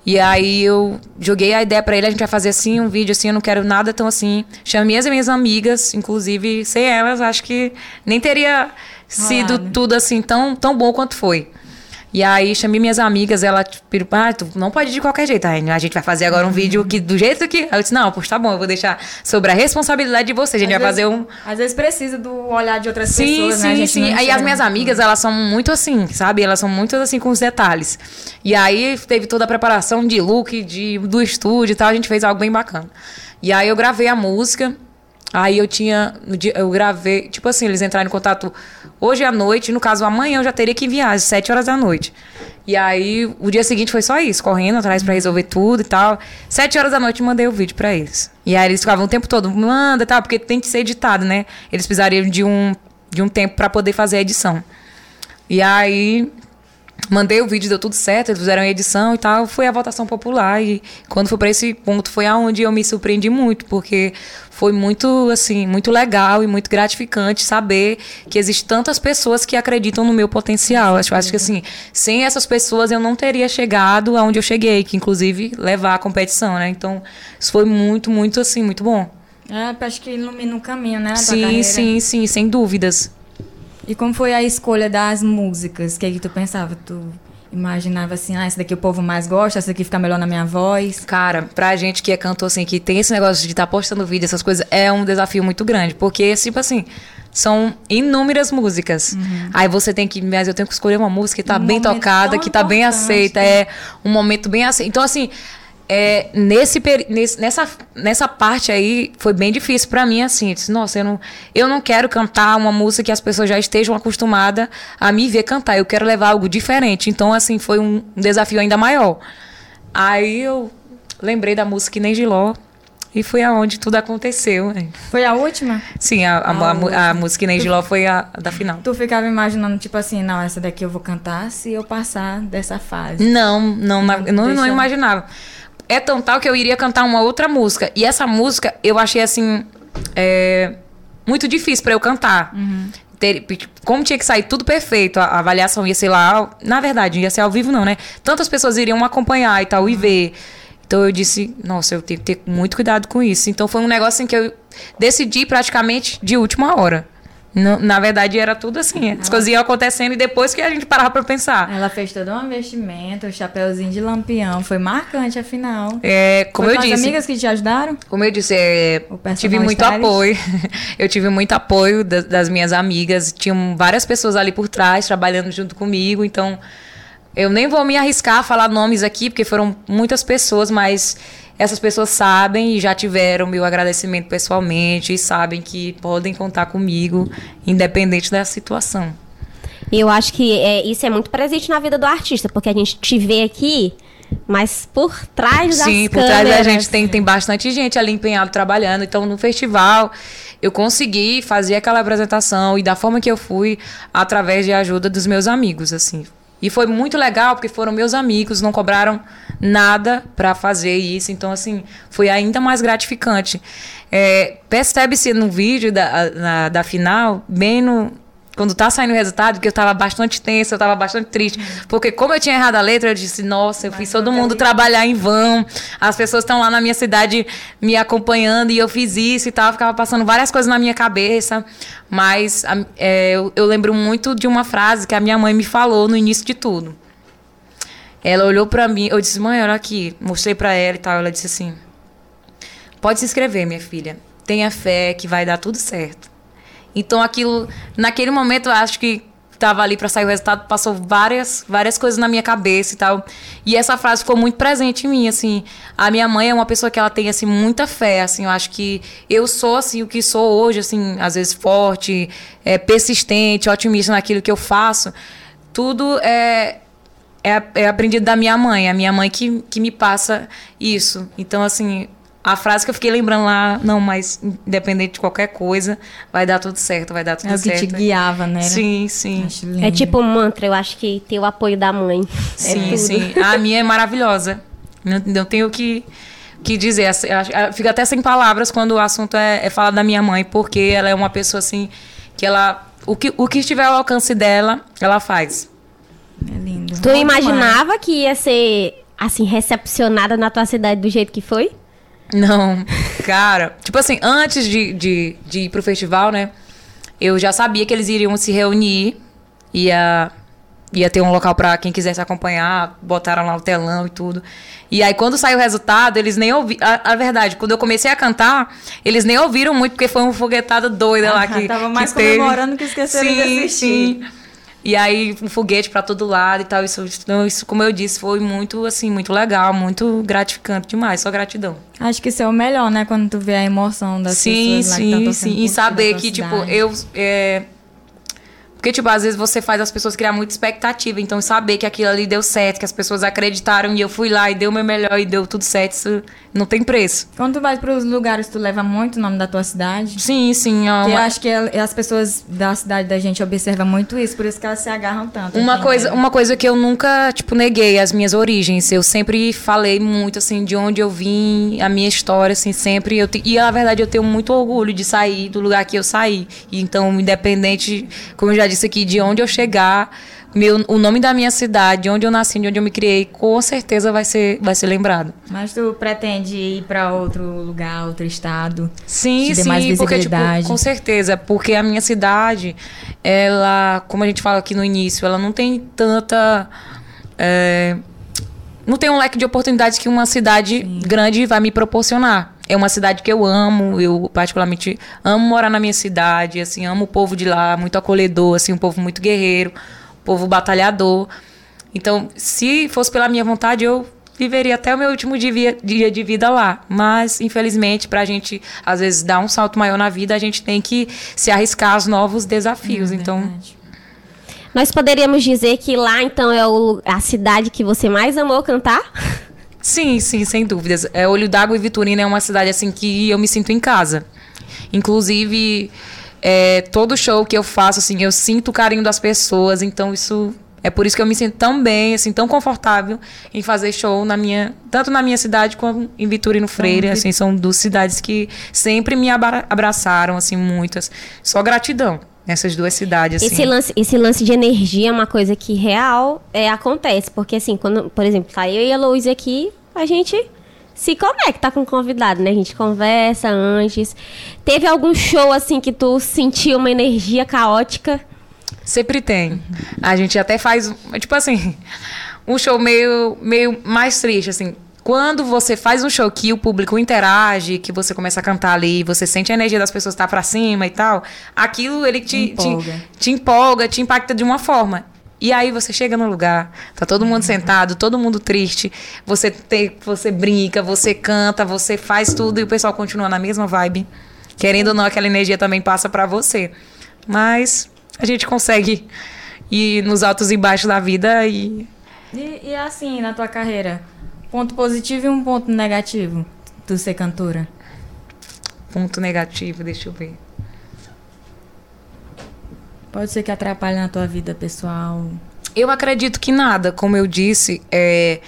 E aí eu joguei a ideia pra ele, a gente vai fazer assim, um vídeo assim, eu não quero nada tão assim. Chamei as minhas amigas, inclusive, sem elas, acho que nem teria sido Rolado. tudo assim tão, tão bom quanto foi. E aí chamei minhas amigas, ela tipo, ah, tu não pode ir de qualquer jeito, a gente vai fazer agora um vídeo que do jeito que. Aí eu disse, não, pois tá bom, eu vou deixar sobre a responsabilidade de vocês. A gente Às vai vezes- fazer um, Às vezes precisa do olhar de outras Sim, pessoas, né? Sim, gente sim. não Aí as minhas amigas, elas são muito assim, sabe? Elas são muito assim com os detalhes. E aí teve toda a preparação de look, de, do estúdio e tal, a gente fez algo bem bacana. E aí eu gravei a música Aí eu tinha. Eu gravei. Tipo assim, eles entraram em contato hoje à noite. No caso, amanhã eu já teria que enviar, às 7 horas da noite. E aí, o dia seguinte foi só isso, correndo atrás para resolver tudo e tal. Sete horas da noite mandei o vídeo para eles. E aí eles ficavam o tempo todo, manda tal, porque tem que ser editado, né? Eles precisariam de um, de um tempo para poder fazer a edição. E aí Mandei o vídeo, deu tudo certo, eles fizeram a edição e tal. Foi a votação popular. E quando foi para esse ponto, foi aonde eu me surpreendi muito, porque foi muito, assim, muito legal e muito gratificante saber que existem tantas pessoas que acreditam no meu potencial. Acho, acho que, assim, sem essas pessoas eu não teria chegado aonde eu cheguei, que inclusive levar a competição, né? Então, isso foi muito, muito, assim, muito bom. É, acho que ilumina o caminho, né? sim, sim, sim, sem dúvidas. E como foi a escolha das músicas? O que, é que tu pensava? Tu imaginava assim, ah, essa daqui o povo mais gosta, essa daqui fica melhor na minha voz? Cara, pra gente que é cantor, assim, que tem esse negócio de estar tá postando vídeo, essas coisas, é um desafio muito grande. Porque, tipo assim, são inúmeras músicas. Uhum. Aí você tem que, mas eu tenho que escolher uma música que tá um bem tocada, que tá bem aceita, é um momento bem aceito. Então, assim, é, nesse, nesse, nessa, nessa parte aí foi bem difícil para mim assim eu disse, nossa eu não, eu não quero cantar uma música que as pessoas já estejam acostumadas a me ver cantar eu quero levar algo diferente então assim foi um, desafio ainda maior aí eu lembrei da música Nem Giló e foi aonde tudo aconteceu. Foi a última? Sim, a, a, a, a, música Nem Giló foi a, da final. Tu ficava imaginando, tipo assim, não, essa daqui eu vou cantar se eu passar dessa fase. Não, não, não, não, não imaginava é tão tal que eu iria cantar uma outra música. E essa música eu achei assim. É, muito difícil para eu cantar. Uhum. Ter, como tinha que sair tudo perfeito, a, a, avaliação ia ser lá. Na verdade, ia ser ao vivo, não, né? Tantas pessoas iriam acompanhar e tal, uhum. e ver. Então eu disse, nossa, eu tenho que ter muito cuidado com isso. Então foi um negócio em que eu decidi praticamente de última hora. Na verdade, era tudo assim. As coisas iam acontecendo e depois que a gente parava pra pensar. Ela fez todo um investimento, o chapéuzinho de lampião. Foi marcante, afinal. É, como Foi eu disse. as amigas que te ajudaram? Como eu disse, é, tive muito stylist. apoio. eu tive muito apoio das, das minhas amigas. Tinham várias pessoas ali por trás, trabalhando junto comigo. Então, eu nem vou me arriscar a falar nomes aqui, porque foram muitas pessoas, mas essas pessoas sabem e já tiveram meu agradecimento pessoalmente e sabem que podem contar comigo, independente da situação. Eu acho que é, isso é muito presente na vida do artista, porque a gente te vê aqui, mas por trás das Sim, por trás da gente tem, tem bastante gente ali empenhado trabalhando. Então, no festival, eu consegui fazer aquela apresentação e da forma que eu fui, através de ajuda dos meus amigos, assim. E foi muito legal porque foram meus amigos, não cobraram nada para fazer isso. Então, assim, foi ainda mais gratificante. É, Percebe-se no vídeo da, na, da final, bem no, quando tá saindo o resultado, que eu tava bastante tensa, eu tava bastante triste. Porque como eu tinha errado a letra, eu disse, nossa, eu Mas fiz todo mundo trabalhar em vão. As pessoas estão lá na minha cidade me acompanhando e eu fiz isso e tal. Eu ficava passando várias coisas na minha cabeça. Mas é, eu, eu lembro muito de uma frase que a minha mãe me falou no início de tudo. Ela olhou para mim, eu disse, mãe, olha aqui. Mostrei para ela e tal. Ela disse assim: pode se inscrever, minha filha. Tenha fé que vai dar tudo certo. Então aquilo, naquele momento, eu acho que estava ali para sair o resultado, passou várias, várias coisas na minha cabeça e tal. E essa frase ficou muito presente em mim, assim. A minha mãe é uma pessoa que ela tem assim muita fé, assim. Eu acho que eu sou assim o que sou hoje, assim, às vezes forte, é, persistente, otimista naquilo que eu faço. Tudo é é, é aprendido da minha mãe, a minha mãe que, que me passa isso. Então, assim, a frase que eu fiquei lembrando lá, não, mas independente de qualquer coisa, vai dar tudo certo, vai dar tudo é certo. É o que te guiava, né? Sim, sim. É tipo um mantra, eu acho que ter o apoio da mãe. Sim, é sim. A minha é maravilhosa. Não, não tenho o que, que dizer. Fico até sem palavras quando o assunto é, é falar da minha mãe, porque ela é uma pessoa assim que ela. O que, o que estiver ao alcance dela, ela faz. É lindo. Tu imaginava que ia ser assim, recepcionada na tua cidade do jeito que foi? Não, cara. tipo assim, antes de, de, de ir pro festival, né? Eu já sabia que eles iriam se reunir. Ia, ia ter um local para quem quisesse acompanhar. Botaram lá o telão e tudo. E aí, quando saiu o resultado, eles nem ouviram. A, a, verdade, quando eu comecei a cantar, eles nem ouviram muito, porque foi uma foguetada doida ah, lá que. Tava mais que comemorando teve. que esqueceram sim, de assistir. Sim. E aí um foguete para todo lado e tal. Isso, então, isso, como eu disse, foi muito, assim, muito legal, muito gratificante demais. Só gratidão. Acho que isso é o melhor, né? Quando tu vê a emoção das sim, pessoas lá sim, que tá sim. E saber que, tipo, eu. É, porque, tipo, às vezes você faz as pessoas criar muita expectativa. Então, saber que aquilo ali deu certo, que as pessoas acreditaram e eu fui lá e deu o meu melhor e deu tudo certo, isso não tem preço. Quando tu vai para os lugares, tu leva muito o nome da tua cidade? Sim, sim. Ó, eu acho que as pessoas da cidade da gente observam muito isso, por isso que elas se agarram tanto. Uma, coisa, né? uma coisa que eu nunca, tipo, neguei as minhas origens. Eu sempre falei muito, assim, de onde eu vim, a minha história, assim, sempre. Eu te... E, na verdade, eu tenho muito orgulho de sair do lugar que eu saí. E, então, independente, como eu já disse, disse aqui, de onde eu chegar, meu, o nome da minha cidade, onde eu nasci, de onde eu me criei, com certeza vai ser, vai ser lembrado. Mas tu pretende ir para outro lugar, outro estado? Sim, sim, porque tipo, com certeza, porque a minha cidade, ela, como a gente fala aqui no início, ela não tem tanta é, não tem um leque de oportunidades que uma cidade sim. grande vai me proporcionar é uma cidade que eu amo, eu particularmente amo morar na minha cidade, assim, amo o povo de lá, muito acolhedor, assim, um povo muito guerreiro, um povo batalhador. Então, se fosse pela minha vontade, eu viveria até o meu último dia, dia de vida lá. Mas, infelizmente, para a gente, às vezes, dar um salto maior na vida, a gente tem que se arriscar aos novos desafios. É então. Nós poderíamos dizer que lá, então, é o, a cidade que você mais amou cantar? Sim, sim, sem dúvidas. É, Olho d'Água e Vitorina é uma cidade assim que eu me sinto em casa. Inclusive, é, todo show que eu faço, assim, eu sinto o carinho das pessoas, então isso é por isso que eu me sinto tão bem, assim, tão confortável em fazer show na minha, tanto na minha cidade quanto em Vitorino Freire, assim, são duas cidades que sempre me abraçaram, assim, muitas. Só gratidão nessas duas cidades. Assim. Esse, lance, esse lance de energia é uma coisa que real é, acontece. Porque, assim, quando, por exemplo, tá eu e a Louise aqui, a gente se conecta com o convidado, né? A gente conversa antes. Teve algum show, assim, que tu sentiu uma energia caótica? Sempre tem. A gente até faz, tipo assim, um show meio, meio mais triste, assim quando você faz um show que o público interage, que você começa a cantar ali, você sente a energia das pessoas estar tá para cima e tal, aquilo ele te empolga. Te, te empolga, te impacta de uma forma. E aí você chega no lugar, tá todo mundo sentado, todo mundo triste, você te, você brinca, você canta, você faz tudo e o pessoal continua na mesma vibe. Querendo ou não, aquela energia também passa para você. Mas a gente consegue ir nos altos e baixos da vida e e, e assim, na tua carreira, Ponto positivo e um ponto negativo do ser cantora. Ponto negativo, deixa eu ver. Pode ser que atrapalhe na tua vida pessoal. Eu acredito que nada, como eu disse, é,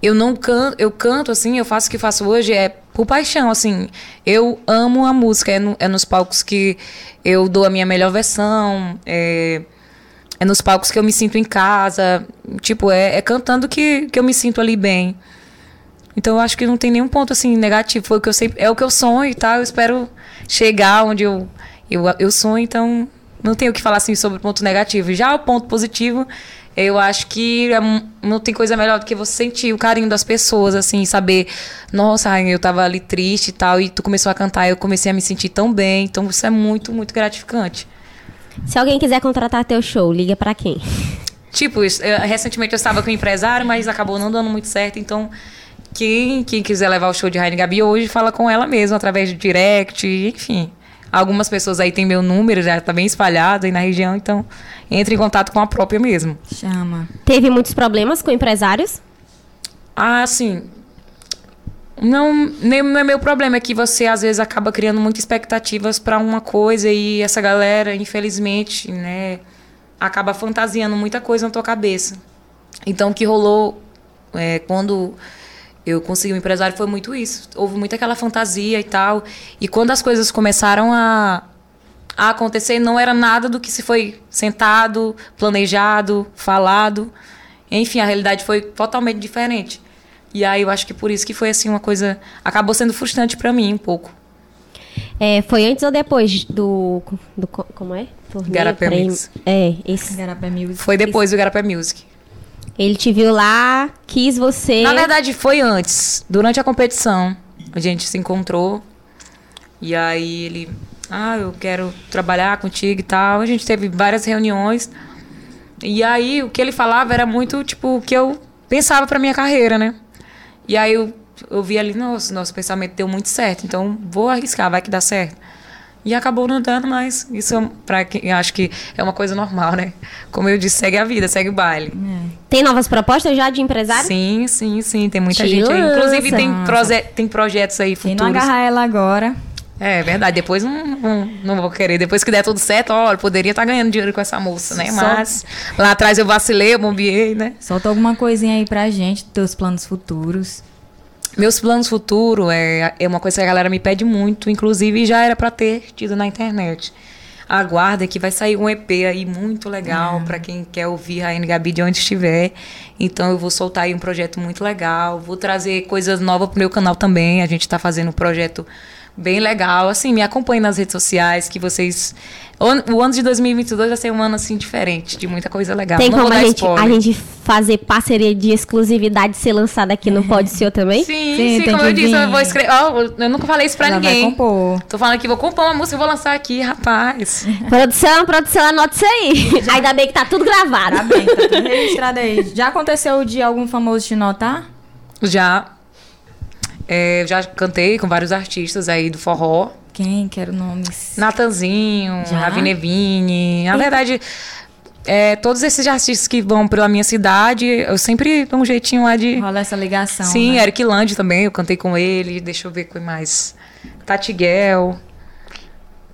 eu não canto, eu canto assim, eu faço o que faço hoje é por paixão, assim. Eu amo a música, é, no, é nos palcos que eu dou a minha melhor versão, é, é nos palcos que eu me sinto em casa, tipo, é, é cantando que, que eu me sinto ali bem. Então eu acho que não tem nenhum ponto assim negativo. Foi o que eu sempre, é o que eu sonho e tá? Eu espero chegar onde eu, eu, eu sonho, então não tenho o que falar assim sobre o ponto negativo. Já o ponto positivo, eu acho que é, não tem coisa melhor do que você sentir o carinho das pessoas, assim, saber, nossa, eu tava ali triste e tal, e tu começou a cantar, eu comecei a me sentir tão bem. Então isso é muito, muito gratificante. Se alguém quiser contratar teu show, liga para quem? Tipo, eu, recentemente eu estava com um empresário, mas acabou não dando muito certo, então quem, quem quiser levar o show de Raine Gabi hoje, fala com ela mesma, através de direct, enfim. Algumas pessoas aí têm meu número, já tá bem espalhado aí na região, então entre em contato com a própria mesmo. Chama. Teve muitos problemas com empresários? Ah, sim. Não, nem, não é meu problema, é que você às vezes acaba criando muitas expectativas para uma coisa e essa galera, infelizmente, né, acaba fantasiando muita coisa na tua cabeça. Então, o que rolou é, quando eu consegui um empresário foi muito isso. Houve muito aquela fantasia e tal. E quando as coisas começaram a, a acontecer, não era nada do que se foi sentado, planejado, falado. Enfim, a realidade foi totalmente diferente. E aí eu acho que por isso que foi assim uma coisa acabou sendo frustrante para mim um pouco. É, foi antes ou depois do, do como é? Torneio, Garapé Music. É, esse Garapé Music. Foi depois esse. do Garapé Music. Ele te viu lá, quis você. Na verdade, foi antes. Durante a competição, a gente se encontrou. E aí ele, ah, eu quero trabalhar contigo e tal. A gente teve várias reuniões. E aí o que ele falava era muito, tipo, o que eu pensava pra minha carreira, né? E aí eu, eu vi ali, nossa, nosso pensamento deu muito certo, então vou arriscar, vai que dá certo. E acabou não dando, mas isso é para quem acho que é uma coisa normal, né? Como eu disse, segue a vida, segue o baile. É. Tem novas propostas já de empresário? Sim, sim, sim. Tem muita Te gente aí. Inclusive, tem, proje tem projetos aí futuros. Quem não agarrar ela agora. É verdade, depois não, não, não, vou querer. Depois que der tudo certo, olha, poderia estar tá ganhando dinheiro com essa moça, né? Mas lá atrás eu vacilei, eu bombiei, né? Solta alguma coisinha aí pra gente, teus planos futuros. Meus planos futuros é, é uma coisa que a galera me pede muito, inclusive já era para ter tido na internet. Aguarda que vai sair um EP aí muito legal é. para quem quer ouvir a Gabi de onde estiver. Então eu vou soltar aí um projeto muito legal, vou trazer coisas novas pro meu canal também. A gente está fazendo um projeto bem legal. Assim, me acompanhe nas redes sociais, que vocês. O ano de 2022 vai ser um ano assim diferente, de muita coisa legal. Tem Não como a gente, a gente fazer parceria de exclusividade ser lançada aqui no Pode Ser também? Sim, sim, sim como eu disse, eu vou escrever. Oh, eu nunca falei isso pra Ela ninguém. Vai compor. Tô falando que vou compor uma música e vou lançar aqui, rapaz. produção, produção, anota isso aí. Já. Ainda bem que tá tudo gravado. Tá bem, tá tudo registrado aí. Já aconteceu de algum famoso te notar? Já. É, já cantei com vários artistas aí do forró. Quem? Quero nomes. Natanzinho, Ravi Nevini. Na verdade, é, todos esses artistas que vão pela minha cidade, eu sempre dou um jeitinho lá de. Rola essa ligação. Sim, né? Eric Land também, eu cantei com ele. Deixa eu ver com mais. Tatiguel.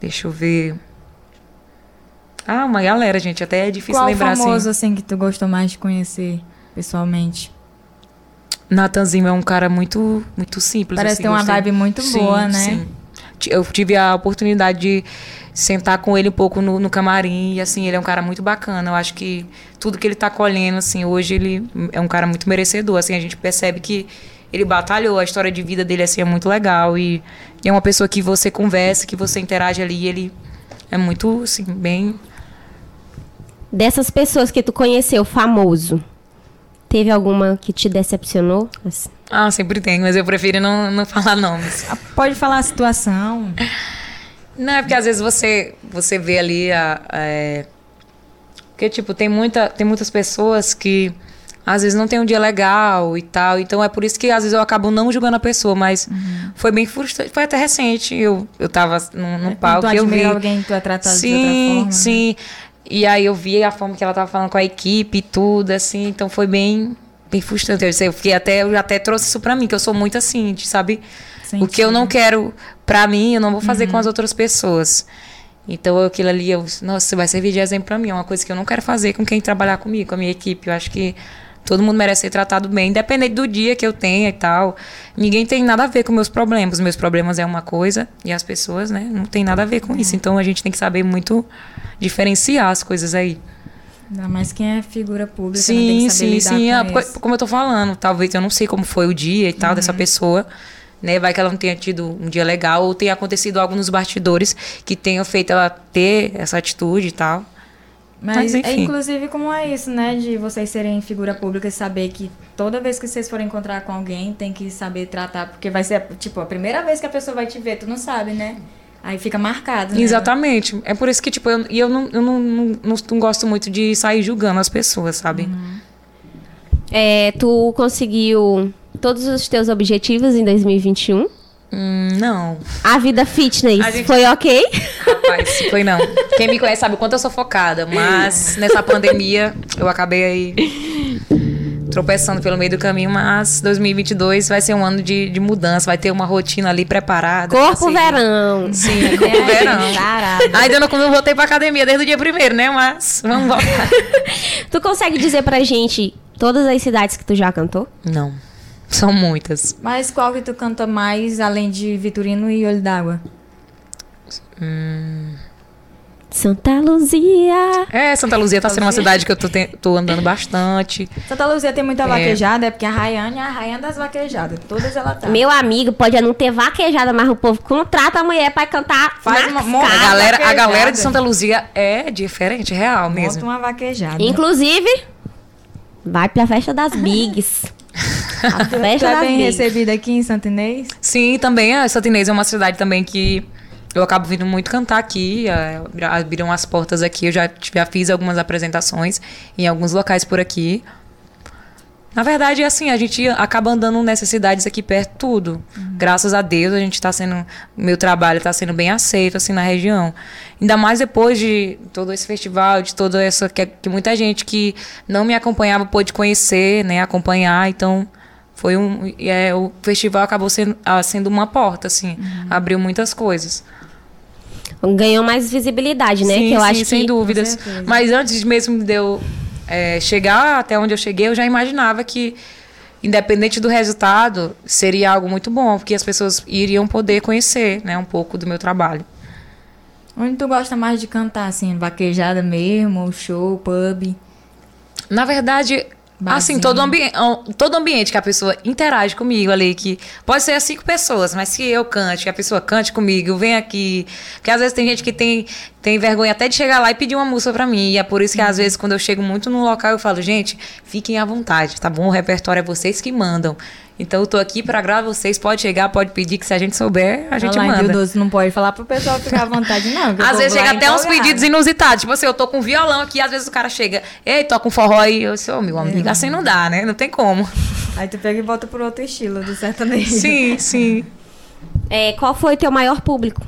Deixa eu ver. Ah, uma galera, gente. Até é difícil Qual lembrar assim. Qual famoso assim que tu gostou mais de conhecer pessoalmente? Natanzinho é um cara muito, muito simples. Parece assim, ter uma gostei. vibe muito sim, boa, né? Sim. Eu tive a oportunidade de sentar com ele um pouco no, no, camarim e assim ele é um cara muito bacana eu acho que tudo que ele está colhendo assim hoje ele é um cara muito merecedor assim a gente percebe que ele batalhou a história de vida dele assim é muito legal e, e é uma pessoa que você conversa que você interage ali e ele é muito assim bem dessas pessoas que tu conheceu famoso Teve alguma que te decepcionou? Ah, sempre tem, mas eu prefiro não, não falar nomes. Ah, pode falar a situação. Não, é porque às vezes você, você vê ali a. É... Porque, tipo, tem, muita, tem muitas pessoas que às vezes não tem um dia legal e tal. Então é por isso que às vezes eu acabo não julgando a pessoa, mas uhum. foi bem frustrante. Foi até recente. Eu, eu tava num, num é, palco e eu vi. alguém que tu é tratado sim, de outra forma. Sim, sim. Né? E aí eu vi a forma que ela tava falando com a equipe e tudo, assim, então foi bem, bem frustrante. Eu, fiquei até, eu até trouxe isso pra mim, que eu sou muito assim, sabe? O que eu não quero pra mim, eu não vou fazer uhum. com as outras pessoas. Então aquilo ali, eu, nossa, vai servir de exemplo pra mim. É uma coisa que eu não quero fazer com quem trabalhar comigo, com a minha equipe. Eu acho que todo mundo merece ser tratado bem, independente do dia que eu tenha e tal. Ninguém tem nada a ver com meus problemas. Meus problemas é uma coisa e as pessoas, né, não tem nada a ver com isso. Então a gente tem que saber muito diferenciar as coisas aí. Ainda mais quem é figura pública, sim, né? saber sim, sim. Ah, como eu tô falando, talvez eu não sei como foi o dia e tal uhum. dessa pessoa. Né, vai que ela não tenha tido um dia legal ou tenha acontecido algo nos bastidores que tenha feito ela ter essa atitude e tal. Mas, Mas é inclusive como é isso, né? De vocês serem figura pública e saber que toda vez que vocês forem encontrar com alguém, tem que saber tratar, porque vai ser, tipo, a primeira vez que a pessoa vai te ver, tu não sabe, né? Aí fica marcado. Né? Exatamente. É por isso que, tipo, eu, eu, não, eu não, não, não, não gosto muito de sair julgando as pessoas, sabe? Uhum. É, tu conseguiu todos os teus objetivos em 2021? Hum, não. A vida fitness a gente... foi ok? Rapaz, foi não. Quem me conhece sabe o quanto eu sou focada, mas nessa pandemia eu acabei aí tropeçando pelo meio do caminho, mas 2022 vai ser um ano de, de mudança, vai ter uma rotina ali preparada. Corpo verão. Sim, corpo é, verão. Ainda não, não voltei pra academia desde o dia primeiro, né? Mas vamos voltar. tu consegue dizer pra gente todas as cidades que tu já cantou? Não. São muitas. Mas qual que tu canta mais, além de Vitorino e Olho d'Água? Hum... Santa Luzia. É, Santa Luzia tá sendo uma cidade que eu tô, te, tô andando bastante. Santa Luzia tem muita é. vaquejada, é porque a Rayane é a rainha das vaquejadas. Todas ela tá. Meu amigo, pode não ter vaquejada, mas o povo contrata a mulher pra cantar. Faz uma, uma a, galera, a galera de Santa Luzia é diferente, real mesmo. Monta uma vaquejada. Inclusive, vai pra festa das Bigs. A festa tu é bem recebida aqui em Santinês? Sim, também. A Santinês é uma cidade também que eu acabo vindo muito cantar aqui, abriram as portas aqui, eu já, já fiz algumas apresentações em alguns locais por aqui. Na verdade, assim, a gente acaba andando nessas cidades aqui perto tudo. Uhum. Graças a Deus, a gente está sendo. Meu trabalho está sendo bem aceito, assim, na região. Ainda mais depois de todo esse festival, de toda essa. Que, que muita gente que não me acompanhava pôde conhecer, né? Acompanhar. Então, foi um. É, o festival acabou sendo, ah, sendo uma porta, assim. Uhum. Abriu muitas coisas ganhou mais visibilidade, né? Sim, que eu sim, acho sem que... dúvidas. Mas antes mesmo de eu é, chegar até onde eu cheguei, eu já imaginava que, independente do resultado, seria algo muito bom, porque as pessoas iriam poder conhecer né, um pouco do meu trabalho. Onde tu gosta mais de cantar, assim? Vaquejada mesmo, show, pub? Na verdade, Barzinho. Assim, todo, ambi todo ambiente que a pessoa interage comigo ali, que pode ser cinco pessoas, mas se eu cante, que a pessoa cante comigo, vem aqui. Porque às vezes tem gente que tem, tem vergonha até de chegar lá e pedir uma música para mim. E é por isso que às vezes quando eu chego muito num local eu falo, gente, fiquem à vontade, tá bom? O repertório é vocês que mandam. Então eu tô aqui para agradar vocês. Pode chegar, pode pedir, que se a gente souber, a gente Olá, manda. Doce não pode falar pro pessoal ficar à vontade, não. Às vezes chega até uns pedidos inusitados. Tipo assim, eu tô com violão aqui, às vezes o cara chega, ei, toca um forró aí. Eu sou, meu amigo, é. assim não dá, né? Não tem como. Aí tu pega e volta pro outro estilo do sertanejo. Sim, sim. É, qual foi teu maior público?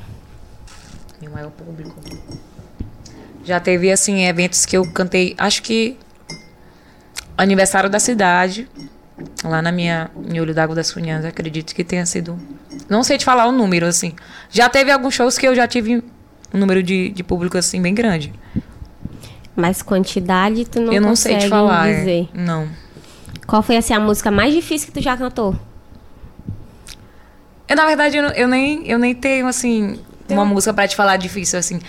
Meu maior público. Já teve, assim, eventos que eu cantei, acho que aniversário da cidade lá na minha em Olho d'Água das Cunhãs, acredito que tenha sido. Não sei te falar o número, assim. Já teve alguns shows que eu já tive um número de, de público assim bem grande. Mas quantidade tu não Eu não sei te falar. É. Dizer. É. Não. Qual foi assim, a música mais difícil que tu já cantou? Eu, na verdade, eu, eu nem, eu nem tenho, assim, uma música para te falar difícil, assim.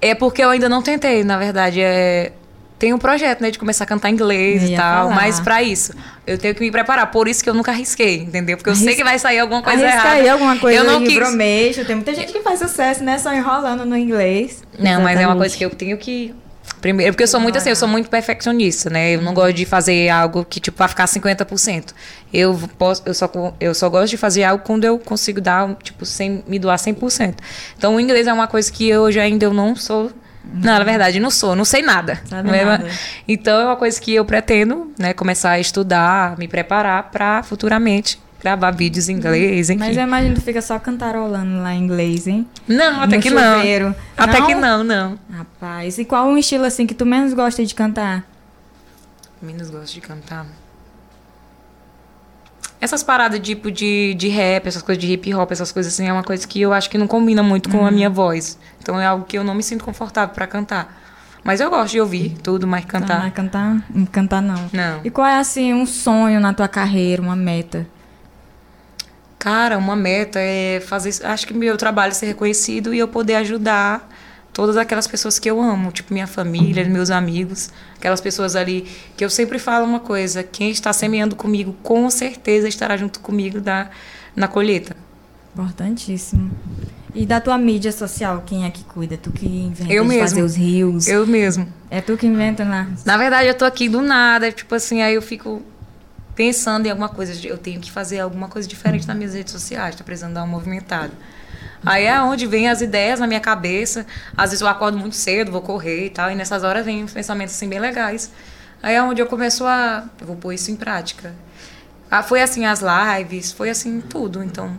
É porque eu ainda não tentei, na verdade. É, tem um projeto, né, de começar a cantar inglês e tal, falar. mas para isso eu tenho que me preparar. Por isso que eu nunca arrisquei, entendeu? Porque eu sei que vai sair alguma coisa Arrisca errada. aí alguma coisa eu não quis... bromeixo. Tem muita gente que faz sucesso, né, só enrolando no inglês. Não, Exatamente. mas é uma coisa que eu tenho que Primeiro, porque eu sou muito assim, eu sou muito perfeccionista, né? Eu não gosto de fazer algo que, tipo, vai ficar 50%. Eu posso, eu só, eu só gosto de fazer algo quando eu consigo dar, tipo, sem, me doar 100%. Então, o inglês é uma coisa que hoje ainda eu não sou não, na verdade, não sou, não sei nada. Sabe é nada. Então é uma coisa que eu pretendo, né, começar a estudar, me preparar para futuramente gravar vídeos em inglês, enfim. Mas eu imagino que tu fica só cantarolando lá em inglês, hein? Não, até no que chuveiro. não. Até que não, não. Rapaz, e qual um estilo assim que tu menos gosta de cantar? Menos gosto de cantar. Essas paradas tipo de, de rap, essas coisas de hip hop, essas coisas assim, é uma coisa que eu acho que não combina muito com a uhum. minha voz. Então é algo que eu não me sinto confortável para cantar. Mas eu gosto de ouvir tudo, mas cantar. Ah, cantar? Cantar não. Não. E qual é assim um sonho na tua carreira, uma meta? Cara, uma meta é fazer, acho que meu trabalho ser reconhecido e eu poder ajudar todas aquelas pessoas que eu amo, tipo minha família, uhum. meus amigos, aquelas pessoas ali que eu sempre falo uma coisa, quem está semeando comigo com certeza estará junto comigo da, na colheita. Importantíssimo. E da tua mídia social, quem é que cuida? Tu que inventa eu mesmo. fazer os rios? Eu mesmo. É tu que inventa, né? Na verdade, eu tô aqui do nada, tipo assim, aí eu fico pensando em alguma coisa, eu tenho que fazer alguma coisa diferente nas minhas redes sociais, tá precisando dar uma movimentada. Aí é onde vem as ideias na minha cabeça. Às vezes eu acordo muito cedo, vou correr e tal, e nessas horas vem uns pensamentos assim bem legais. Aí é onde eu começo a. Eu vou pôr isso em prática. Ah, foi assim as lives, foi assim tudo, então.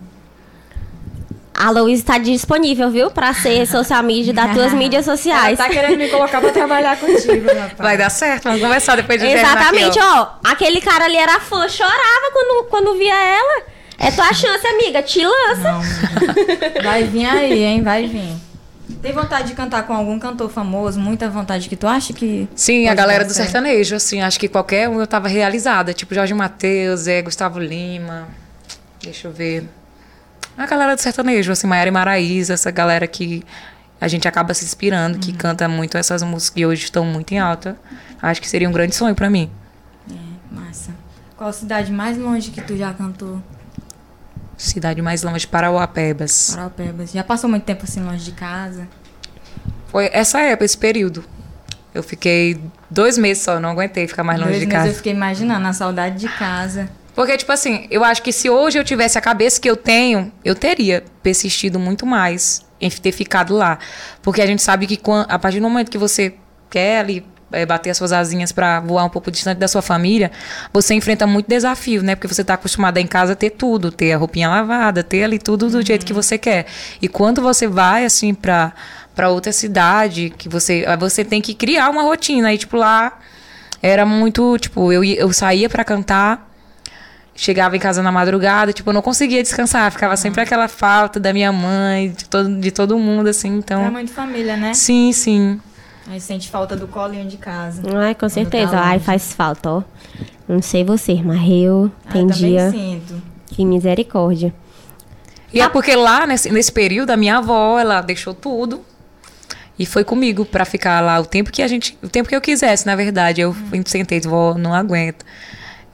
A Luísa está disponível, viu? Para ser social media das tuas mídias sociais. Ela tá querendo me colocar para trabalhar contigo, rapaz. Vai dar certo, vamos conversar depois de Exatamente, aqui, ó. ó. Aquele cara ali era fã, chorava quando, quando via ela. É tua chance, amiga. Te lança. Não, vai vir aí, hein? Vai vir. Tem vontade de cantar com algum cantor famoso? Muita vontade que tu acha que. Sim, a galera do sertanejo, assim. Acho que qualquer um eu tava realizada. Tipo Jorge Matheus, é, Gustavo Lima. Deixa eu ver. A galera do sertanejo, assim, Maiara e Maraísa, essa galera que a gente acaba se inspirando, que uhum. canta muito essas músicas que hoje estão muito em alta. Acho que seria um grande sonho para mim. É, massa. Qual cidade mais longe que tu já cantou? Cidade mais longe, Parauapebas. Parauapebas. Já passou muito tempo assim longe de casa? Foi essa época, esse período. Eu fiquei dois meses só, não aguentei ficar mais longe dois de casa. eu fiquei imaginando a saudade de casa. Porque, tipo assim, eu acho que se hoje eu tivesse a cabeça que eu tenho, eu teria persistido muito mais em ter ficado lá. Porque a gente sabe que quando, a partir do momento que você quer ali é, bater as suas asinhas para voar um pouco distante da sua família, você enfrenta muito desafio, né? Porque você está acostumada em casa a ter tudo, ter a roupinha lavada, ter ali tudo do uhum. jeito que você quer. E quando você vai assim para para outra cidade, que você você tem que criar uma rotina. E tipo lá era muito, tipo, eu eu saía para cantar chegava em casa na madrugada, tipo, eu não conseguia descansar, ficava sempre aquela falta da minha mãe, de todo, de todo mundo, assim, então... É mãe de família, né? Sim, sim. Aí sente falta do colinho de casa. Ai, com certeza. Tá Ai, faz falta, ó. Não sei você, mas eu ah, tem dia. Sinto. Que misericórdia. E ah. é porque lá, nesse, nesse período, a minha avó, ela deixou tudo e foi comigo para ficar lá o tempo que a gente, o tempo que eu quisesse, na verdade. Eu hum. sentei, vó, não aguento.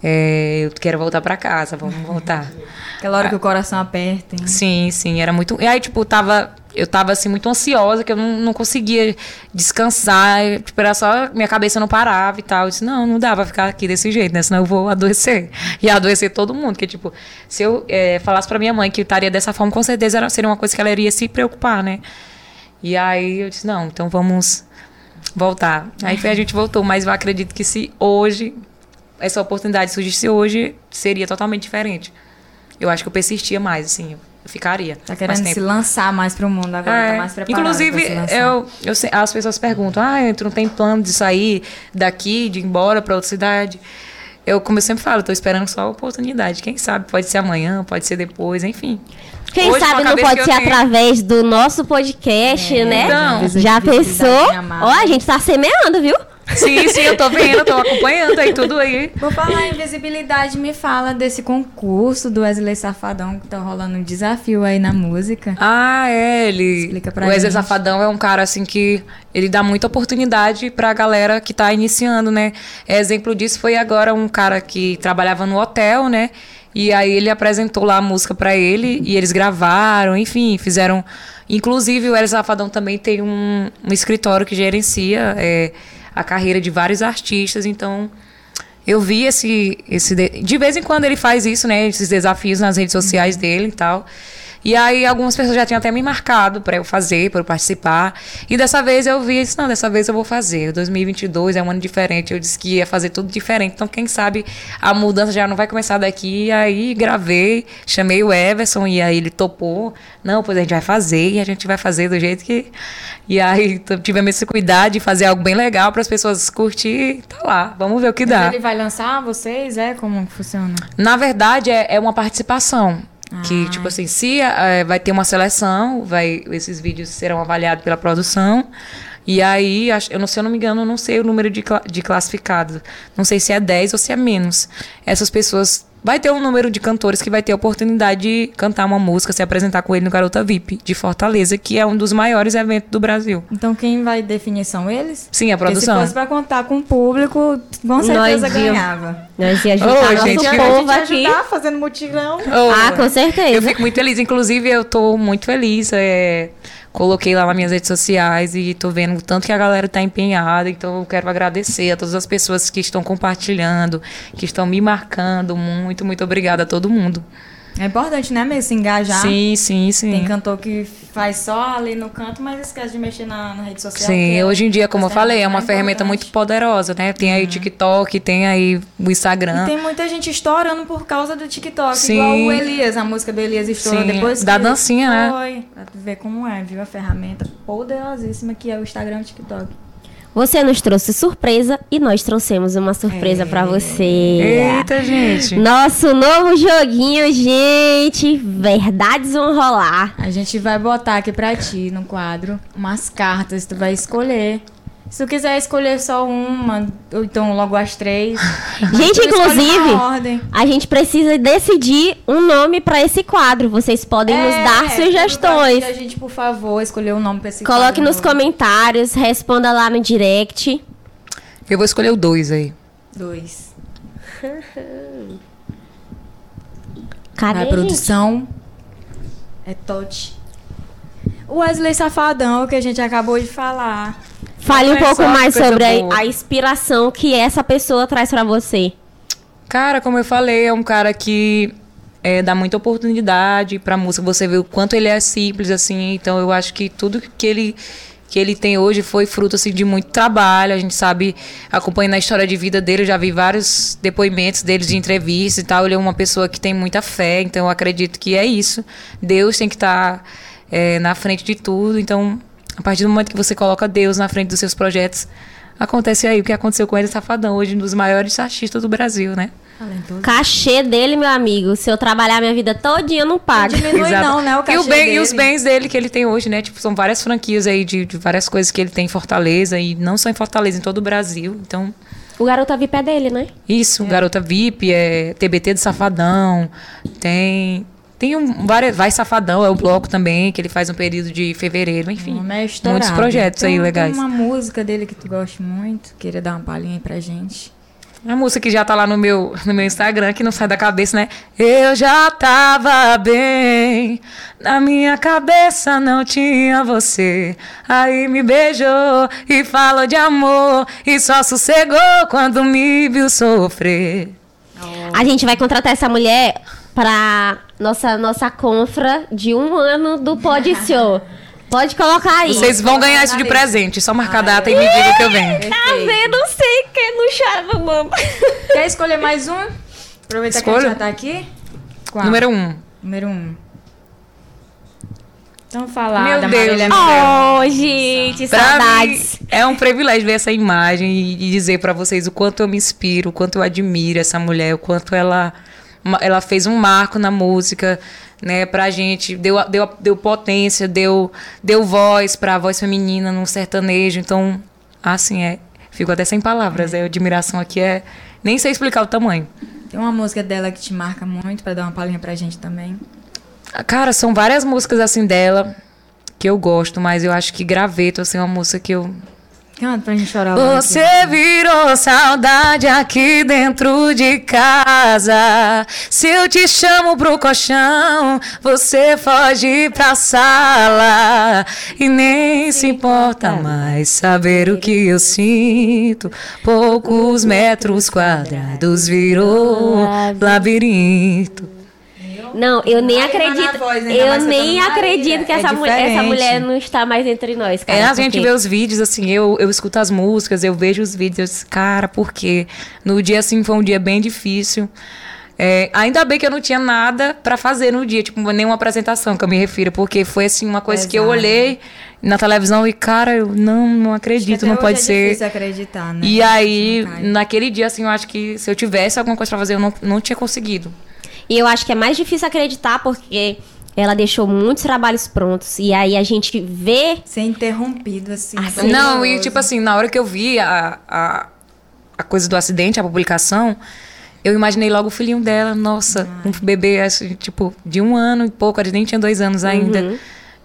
É, eu quero voltar para casa, vamos voltar. Aquela hora que o coração aperta. Hein? Sim, sim, era muito. E aí, tipo, tava, eu tava assim muito ansiosa, que eu não, não conseguia descansar, tipo, era só minha cabeça não parava e tal. Eu disse, não, não dá pra ficar aqui desse jeito, né? Senão eu vou adoecer. E adoecer todo mundo, que tipo, se eu é, falasse para minha mãe que eu estaria dessa forma, com certeza era, seria uma coisa que ela iria se preocupar, né? E aí eu disse, não, então vamos voltar. Aí a gente voltou, mas eu acredito que se hoje essa oportunidade surgisse hoje, seria totalmente diferente. Eu acho que eu persistia mais, assim, ficaria. Tá querendo se lançar mais para o mundo agora, tá é, tá mais preparado Inclusive, eu, eu, as pessoas perguntam, ah, tu não tem plano de sair daqui, de ir embora para outra cidade? Eu, como eu sempre falo, estou esperando só a oportunidade. Quem sabe, pode ser amanhã, pode ser depois, enfim. Quem Hoje, sabe não pode ser através do nosso podcast, é, né? Então, Já pensou? Ó, a gente está semeando, viu? Sim, sim, eu tô vendo, tô acompanhando aí tudo aí. Vou falar em visibilidade, me fala desse concurso do Wesley Safadão que tá rolando um desafio aí na música. Ah, é, ele. Explica pra o Wesley gente. Safadão é um cara assim que ele dá muita oportunidade pra galera que tá iniciando, né? exemplo disso foi agora um cara que trabalhava no hotel, né? E aí ele apresentou lá a música para ele e eles gravaram, enfim, fizeram. Inclusive o Wesley Safadão também tem um, um escritório que gerencia. É, a carreira de vários artistas, então eu vi esse esse de vez em quando ele faz isso, né, esses desafios nas redes sociais uhum. dele e tal. E aí algumas pessoas já tinham até me marcado para eu fazer, para eu participar. E dessa vez eu vi, disse, não, dessa vez eu vou fazer. 2022 é um ano diferente. Eu disse que ia fazer tudo diferente. Então quem sabe a mudança já não vai começar daqui. E aí gravei, chamei o Everson e aí ele topou. Não, pois a gente vai fazer e a gente vai fazer do jeito que e aí tivemos esse cuidado de fazer algo bem legal para as pessoas curtir. Tá lá, vamos ver o que Mas dá. Ele vai lançar vocês? É como funciona? Na verdade, é, é uma participação. Ah. Que, tipo assim, se é, vai ter uma seleção, vai, esses vídeos serão avaliados pela produção. E aí, eu não sei, eu não me engano, eu não sei o número de, de classificados. Não sei se é 10 ou se é menos. Essas pessoas vai ter um número de cantores que vai ter a oportunidade de cantar uma música, se apresentar com ele no Garota VIP de Fortaleza, que é um dos maiores eventos do Brasil. Então quem vai definir são eles? Sim, a produção. Porque se fosse pra contar com o público, com certeza Nós ganhava. Nós ia ajudar oh, gente, nosso povo aqui. Ajudar fazendo mutirão. Oh, ah, com certeza. Eu fico muito feliz. Inclusive, eu tô muito feliz. É coloquei lá nas minhas redes sociais e tô vendo o tanto que a galera tá empenhada. Então eu quero agradecer a todas as pessoas que estão compartilhando, que estão me marcando. Muito, muito obrigada a todo mundo. É importante, né, mesmo, se engajar. Sim, sim, sim. Tem cantor que faz só ali no canto, mas esquece de mexer na, na rede social. Sim, é hoje em dia, como eu falei, é uma ferramenta muito poderosa, né? Tem aí o uhum. TikTok, tem aí o Instagram. E tem muita gente estourando por causa do TikTok. Sim. Igual o Elias, a música do Elias estourou sim. depois. Da dancinha, né? Foi. Pra ver como é, viu? A ferramenta poderosíssima que é o Instagram e o TikTok. Você nos trouxe surpresa e nós trouxemos uma surpresa é. para você. Eita, gente. Nosso novo joguinho, gente. Verdades vão rolar. A gente vai botar aqui para ti no quadro umas cartas, tu vai escolher. Se tu quiser escolher só uma, ou então logo as três. Gente, inclusive, a gente precisa decidir um nome para esse quadro. Vocês podem é, nos dar sugestões. A gente, por favor, escolher um nome para esse Coloque quadro. Coloque nos comentários, responda lá no direct. Eu vou escolher o dois aí. Dois. Cadê, a produção é Tote. O Wesley Safadão, que a gente acabou de falar. Fale um pouco mais sobre a, a, inspiração que essa pessoa traz para você. Cara, como eu falei, é um cara que é, dá muita oportunidade pra música. Você vê o quanto ele é simples, assim. Então eu acho que tudo que ele que ele tem hoje foi fruto assim, de muito trabalho. A gente sabe, acompanhando a história de vida dele, eu já vi vários depoimentos dele de entrevistas e tal. Ele é uma pessoa que tem muita fé, então eu acredito que é isso. Deus tem que estar tá, é, na frente de tudo. Então, a partir do momento que você coloca Deus na frente dos seus projetos, acontece aí o que aconteceu com ele Safadão, hoje um dos maiores artistas do Brasil, né? Talentoso. Cachê dele, meu amigo. Se eu trabalhar minha vida todinha, não paga. Não diminui Exato. não, né? O cachê e, o bem, dele. e os bens dele que ele tem hoje, né? Tipo, são várias franquias aí de, de várias coisas que ele tem em Fortaleza. E não só em Fortaleza, em todo o Brasil. Então, O Garota VIP é dele, né? isso, Garota VIP, é TBT do Safadão. Tem. Tem um, várias, Vai Safadão, é o bloco também, que ele faz um período de fevereiro, enfim. Um é estourado. muitos projetos aí Tem- legais. Tem uma música dele que tu gosta muito. Queria dar uma palhinha aí pra gente. A música que já tá lá no meu, no meu Instagram, que não sai da cabeça, né? Eu já tava bem, na minha cabeça não tinha você. Aí me beijou e falou de amor, e só sossegou quando me viu sofrer. A gente vai contratar essa mulher pra nossa, nossa confra de um ano do Pod Show. Pode colocar aí. Vocês vão ganhar isso de presente, só marcar a data e me diga que eu venho. Tá vendo? Não sei quem não chora, mamãe. Quer escolher mais um? Aproveitar que a Escolho. gente já tá aqui. Qual? Número um. Número um. Então falar Meu da Deus Marília do Mendonça. Oh, gente, Pra saudades. mim, é um privilégio ver essa imagem e, e dizer pra vocês o quanto eu me inspiro, o quanto eu admiro essa mulher, o quanto ela, ela fez um marco na música, né, pra gente, deu, deu, deu potência, deu, deu voz pra voz feminina no sertanejo. Então, assim, é. Fico até sem palavras. A admiração aqui é. Nem sei explicar o tamanho. Tem uma música dela que te marca muito, pra dar uma palhinha pra gente também. Cara, são várias músicas assim dela que eu gosto, mas eu acho que Graveto assim, é uma música que eu Canta pra gente chorar. Você aqui. virou saudade aqui dentro de casa. Se eu te chamo pro colchão, você foge pra sala. E nem se importa mais saber o que eu sinto. Poucos metros quadrados virou labirinto. Não, eu nem acredito. voz, eu mais nem acredito que É essa, mulher, essa mulher não está mais entre nós, cara. É, a gente porque- vê os vídeos, assim, eu, eu escuto as músicas, eu vejo os vídeos, eu disse, cara, por quê? No dia, assim, foi um dia bem difícil. É, ainda bem que eu não tinha nada pra fazer no dia, tipo, nenhuma apresentação que eu me refiro, porque foi, assim, uma coisa que eu olhei na televisão e, cara, eu não, não acredito, não pode é ser. difícil acreditar, né? E aí, naquele dia, assim, eu acho que se eu tivesse alguma coisa pra fazer, eu não, não tinha conseguido. E eu acho que é mais difícil acreditar porque ela deixou muitos trabalhos prontos. E aí a gente vê. Ser interrompido, assim. Assim, Não, e tipo assim, na hora que eu vi a, a, a coisa do acidente, a publicação, eu imaginei logo o filhinho dela, nossa, um bebê, assim, tipo, de um ano e pouco, ele nem tinha dois anos ainda.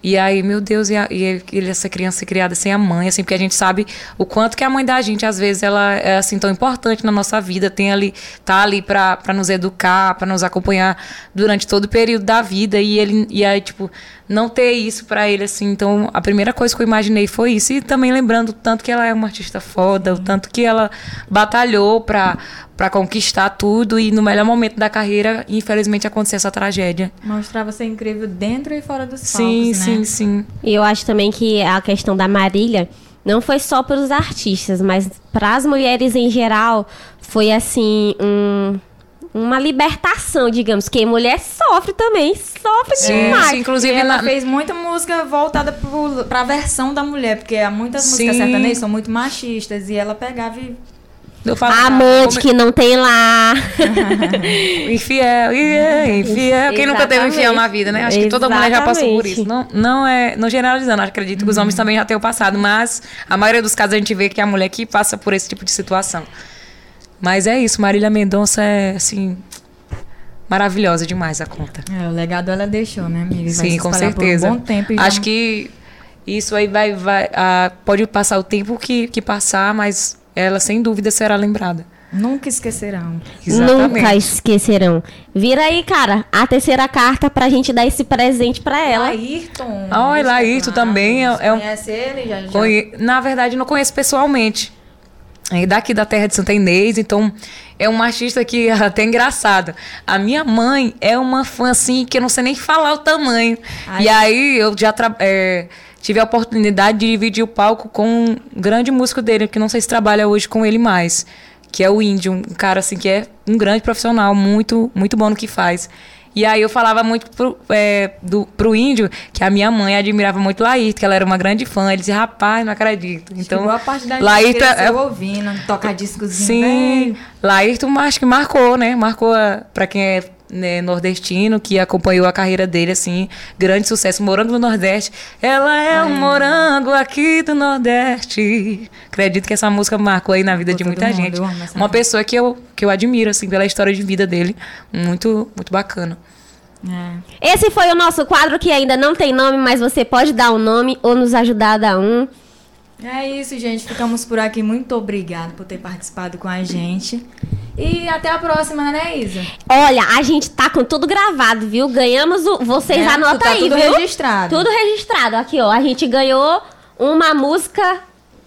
E aí, meu Deus, e, a- e essa criança criada sem a mãe, assim, porque a gente sabe o quanto que a mãe da gente, às vezes, ela é, assim, tão importante na nossa vida, tem ali, tá ali pra nos educar, pra nos acompanhar durante todo o período da vida, e ele, e aí, tipo, não ter isso pra ele, assim, então, a primeira coisa que eu imaginei foi isso, e também lembrando o tanto que ela é uma artista foda, o tanto que ela batalhou pra, pra conquistar tudo, e no melhor momento da carreira, infelizmente, aconteceu essa tragédia. Mostrar você incrível dentro e fora dos Sim, palcos, né? sim, sim. E eu acho também que a questão da Marília não foi só para os artistas, mas para as mulheres em geral foi assim um- uma libertação, digamos, que mulher sofre também, sofre Sim, demais. sim, inclusive E ela na- fez muita música voltada pro, pra versão da mulher, porque há muitas músicas Sim. sertanejas são muito machistas e ela pegava e Eu falo, A amante como- que não tem lá. Infiel, yeah, infiel. Quem nunca teve infiel na vida, né? Acho que toda mulher já passou por isso. Não, não é, não generalizando, acredito que os homens também já tenham passado, mas a maioria dos casos a gente vê que é a mulher que passa por esse tipo de situação. Mas é isso, Marília Mendonça é assim maravilhosa demais a conta. É, o legado ela deixou, né, amiga? Vai Sim, com certeza. um bom tempo e já- Acho que isso aí vai, vai ah, pode passar o tempo que, que passar, mas ela sem dúvida será lembrada. nunca esquecerão. Nunca esquecerão. Vira aí, cara, a terceira carta pra gente dar esse presente pra ela. Laírton. Ah, isso, Laírton claro. também é- Você é um- Conhece ele? Já, já... Conhe- Na verdade, não conheço pessoalmente. É daqui da terra de Santa Inês, então é uma artista que é até engraçado. A minha mãe é uma fã assim que eu não sei nem falar o tamanho. Ai. E aí eu já é, tive a oportunidade de dividir o palco com um grande músico dele, que não sei se trabalha hoje com ele mais, que é o Índio, um cara assim que é um grande profissional, muito muito bom no que faz. E aí eu falava muito pro, é, do, pro índio que a minha mãe admirava muito Laírto, que ela era uma grande fã. Ele dizia, rapaz, não acredito. Então, Chegou a parte da Laírto é, ouvindo, tocar discozinho. Sim, Laírto acho que marcou, né? Marcou para quem é né, nordestino que acompanhou a carreira dele, assim, grande sucesso. Morango do Nordeste. Ela é Ai. um morango aqui do Nordeste. Acredito que essa música marcou aí na vida de muita gente. Uma pessoa que eu, que eu admiro, assim, pela história de vida dele. Muito, muito bacana. É. Esse foi o nosso quadro que ainda não tem nome, mas você pode dar um nome ou nos ajudar a dar um. É isso, gente. Ficamos por aqui. Muito obrigada por ter participado com a gente. E até a próxima, né, Isa? Olha, a gente tá com tudo gravado, viu? Ganhamos o. Vocês é, anotam tá aí, tudo viu? registrado. Tudo registrado. Aqui, ó. A gente ganhou uma música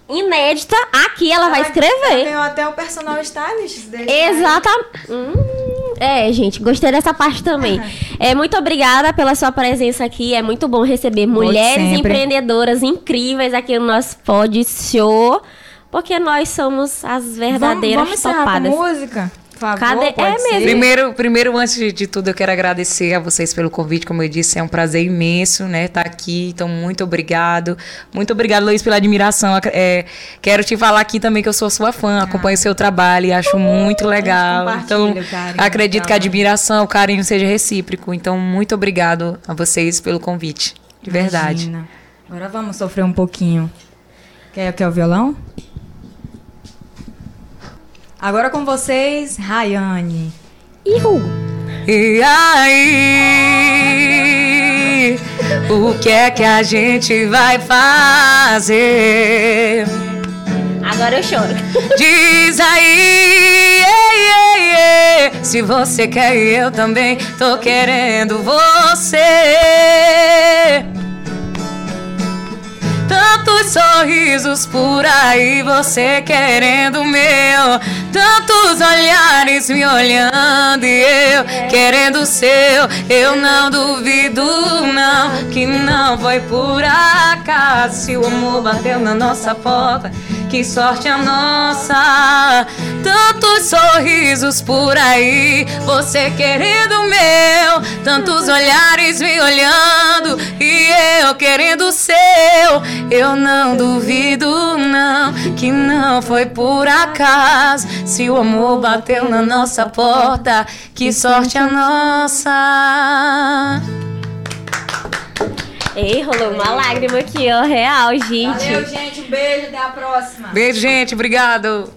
inédita. Aqui ela, ela vai escrever. Ganhou até o personal stylist dele. Exatamente. Hum. É, gente, gostei dessa parte também. É, muito obrigada pela sua presença aqui. É muito bom receber mulheres empreendedoras incríveis aqui no nosso Pod Show. Porque nós somos as verdadeiras vamos, vamos topadas. música? Favor, Cadê? É mesmo. Primeiro, primeiro, antes de tudo, eu quero agradecer a vocês pelo convite. Como eu disse, é um prazer imenso, né, estar tá aqui. Então, muito obrigado. Muito obrigado, Luiz, pela admiração. É, quero te falar aqui também que eu sou sua fã, acompanho o seu trabalho e acho muito legal. Então, acredito que a admiração, o carinho seja recíproco. Então, muito obrigado a vocês pelo convite. De verdade. Imagina. Agora vamos sofrer um pouquinho. Quer, quer o violão? Agora com vocês, Rayane. Ihu. E aí, o que é que a gente vai fazer? Agora eu choro. Diz aí, ei, ei, ei, se você quer eu também tô querendo você. Tantos sorrisos por aí, você querendo o meu. Tantos olhares me olhando e eu querendo o seu. Eu não duvido, não, que não foi por acaso. Se o amor bateu na nossa porta que sorte a nossa. Tantos sorrisos por aí, você querendo meu. Tantos olhares me olhando e eu querendo o seu. Eu não duvido, não, que não foi por acaso. Se o amor bateu na nossa porta, que sorte a nossa. Ei, rolou uma lágrima aqui, ó, real, gente. Valeu, gente. Um beijo, até a próxima. Beijo, gente. Obrigado.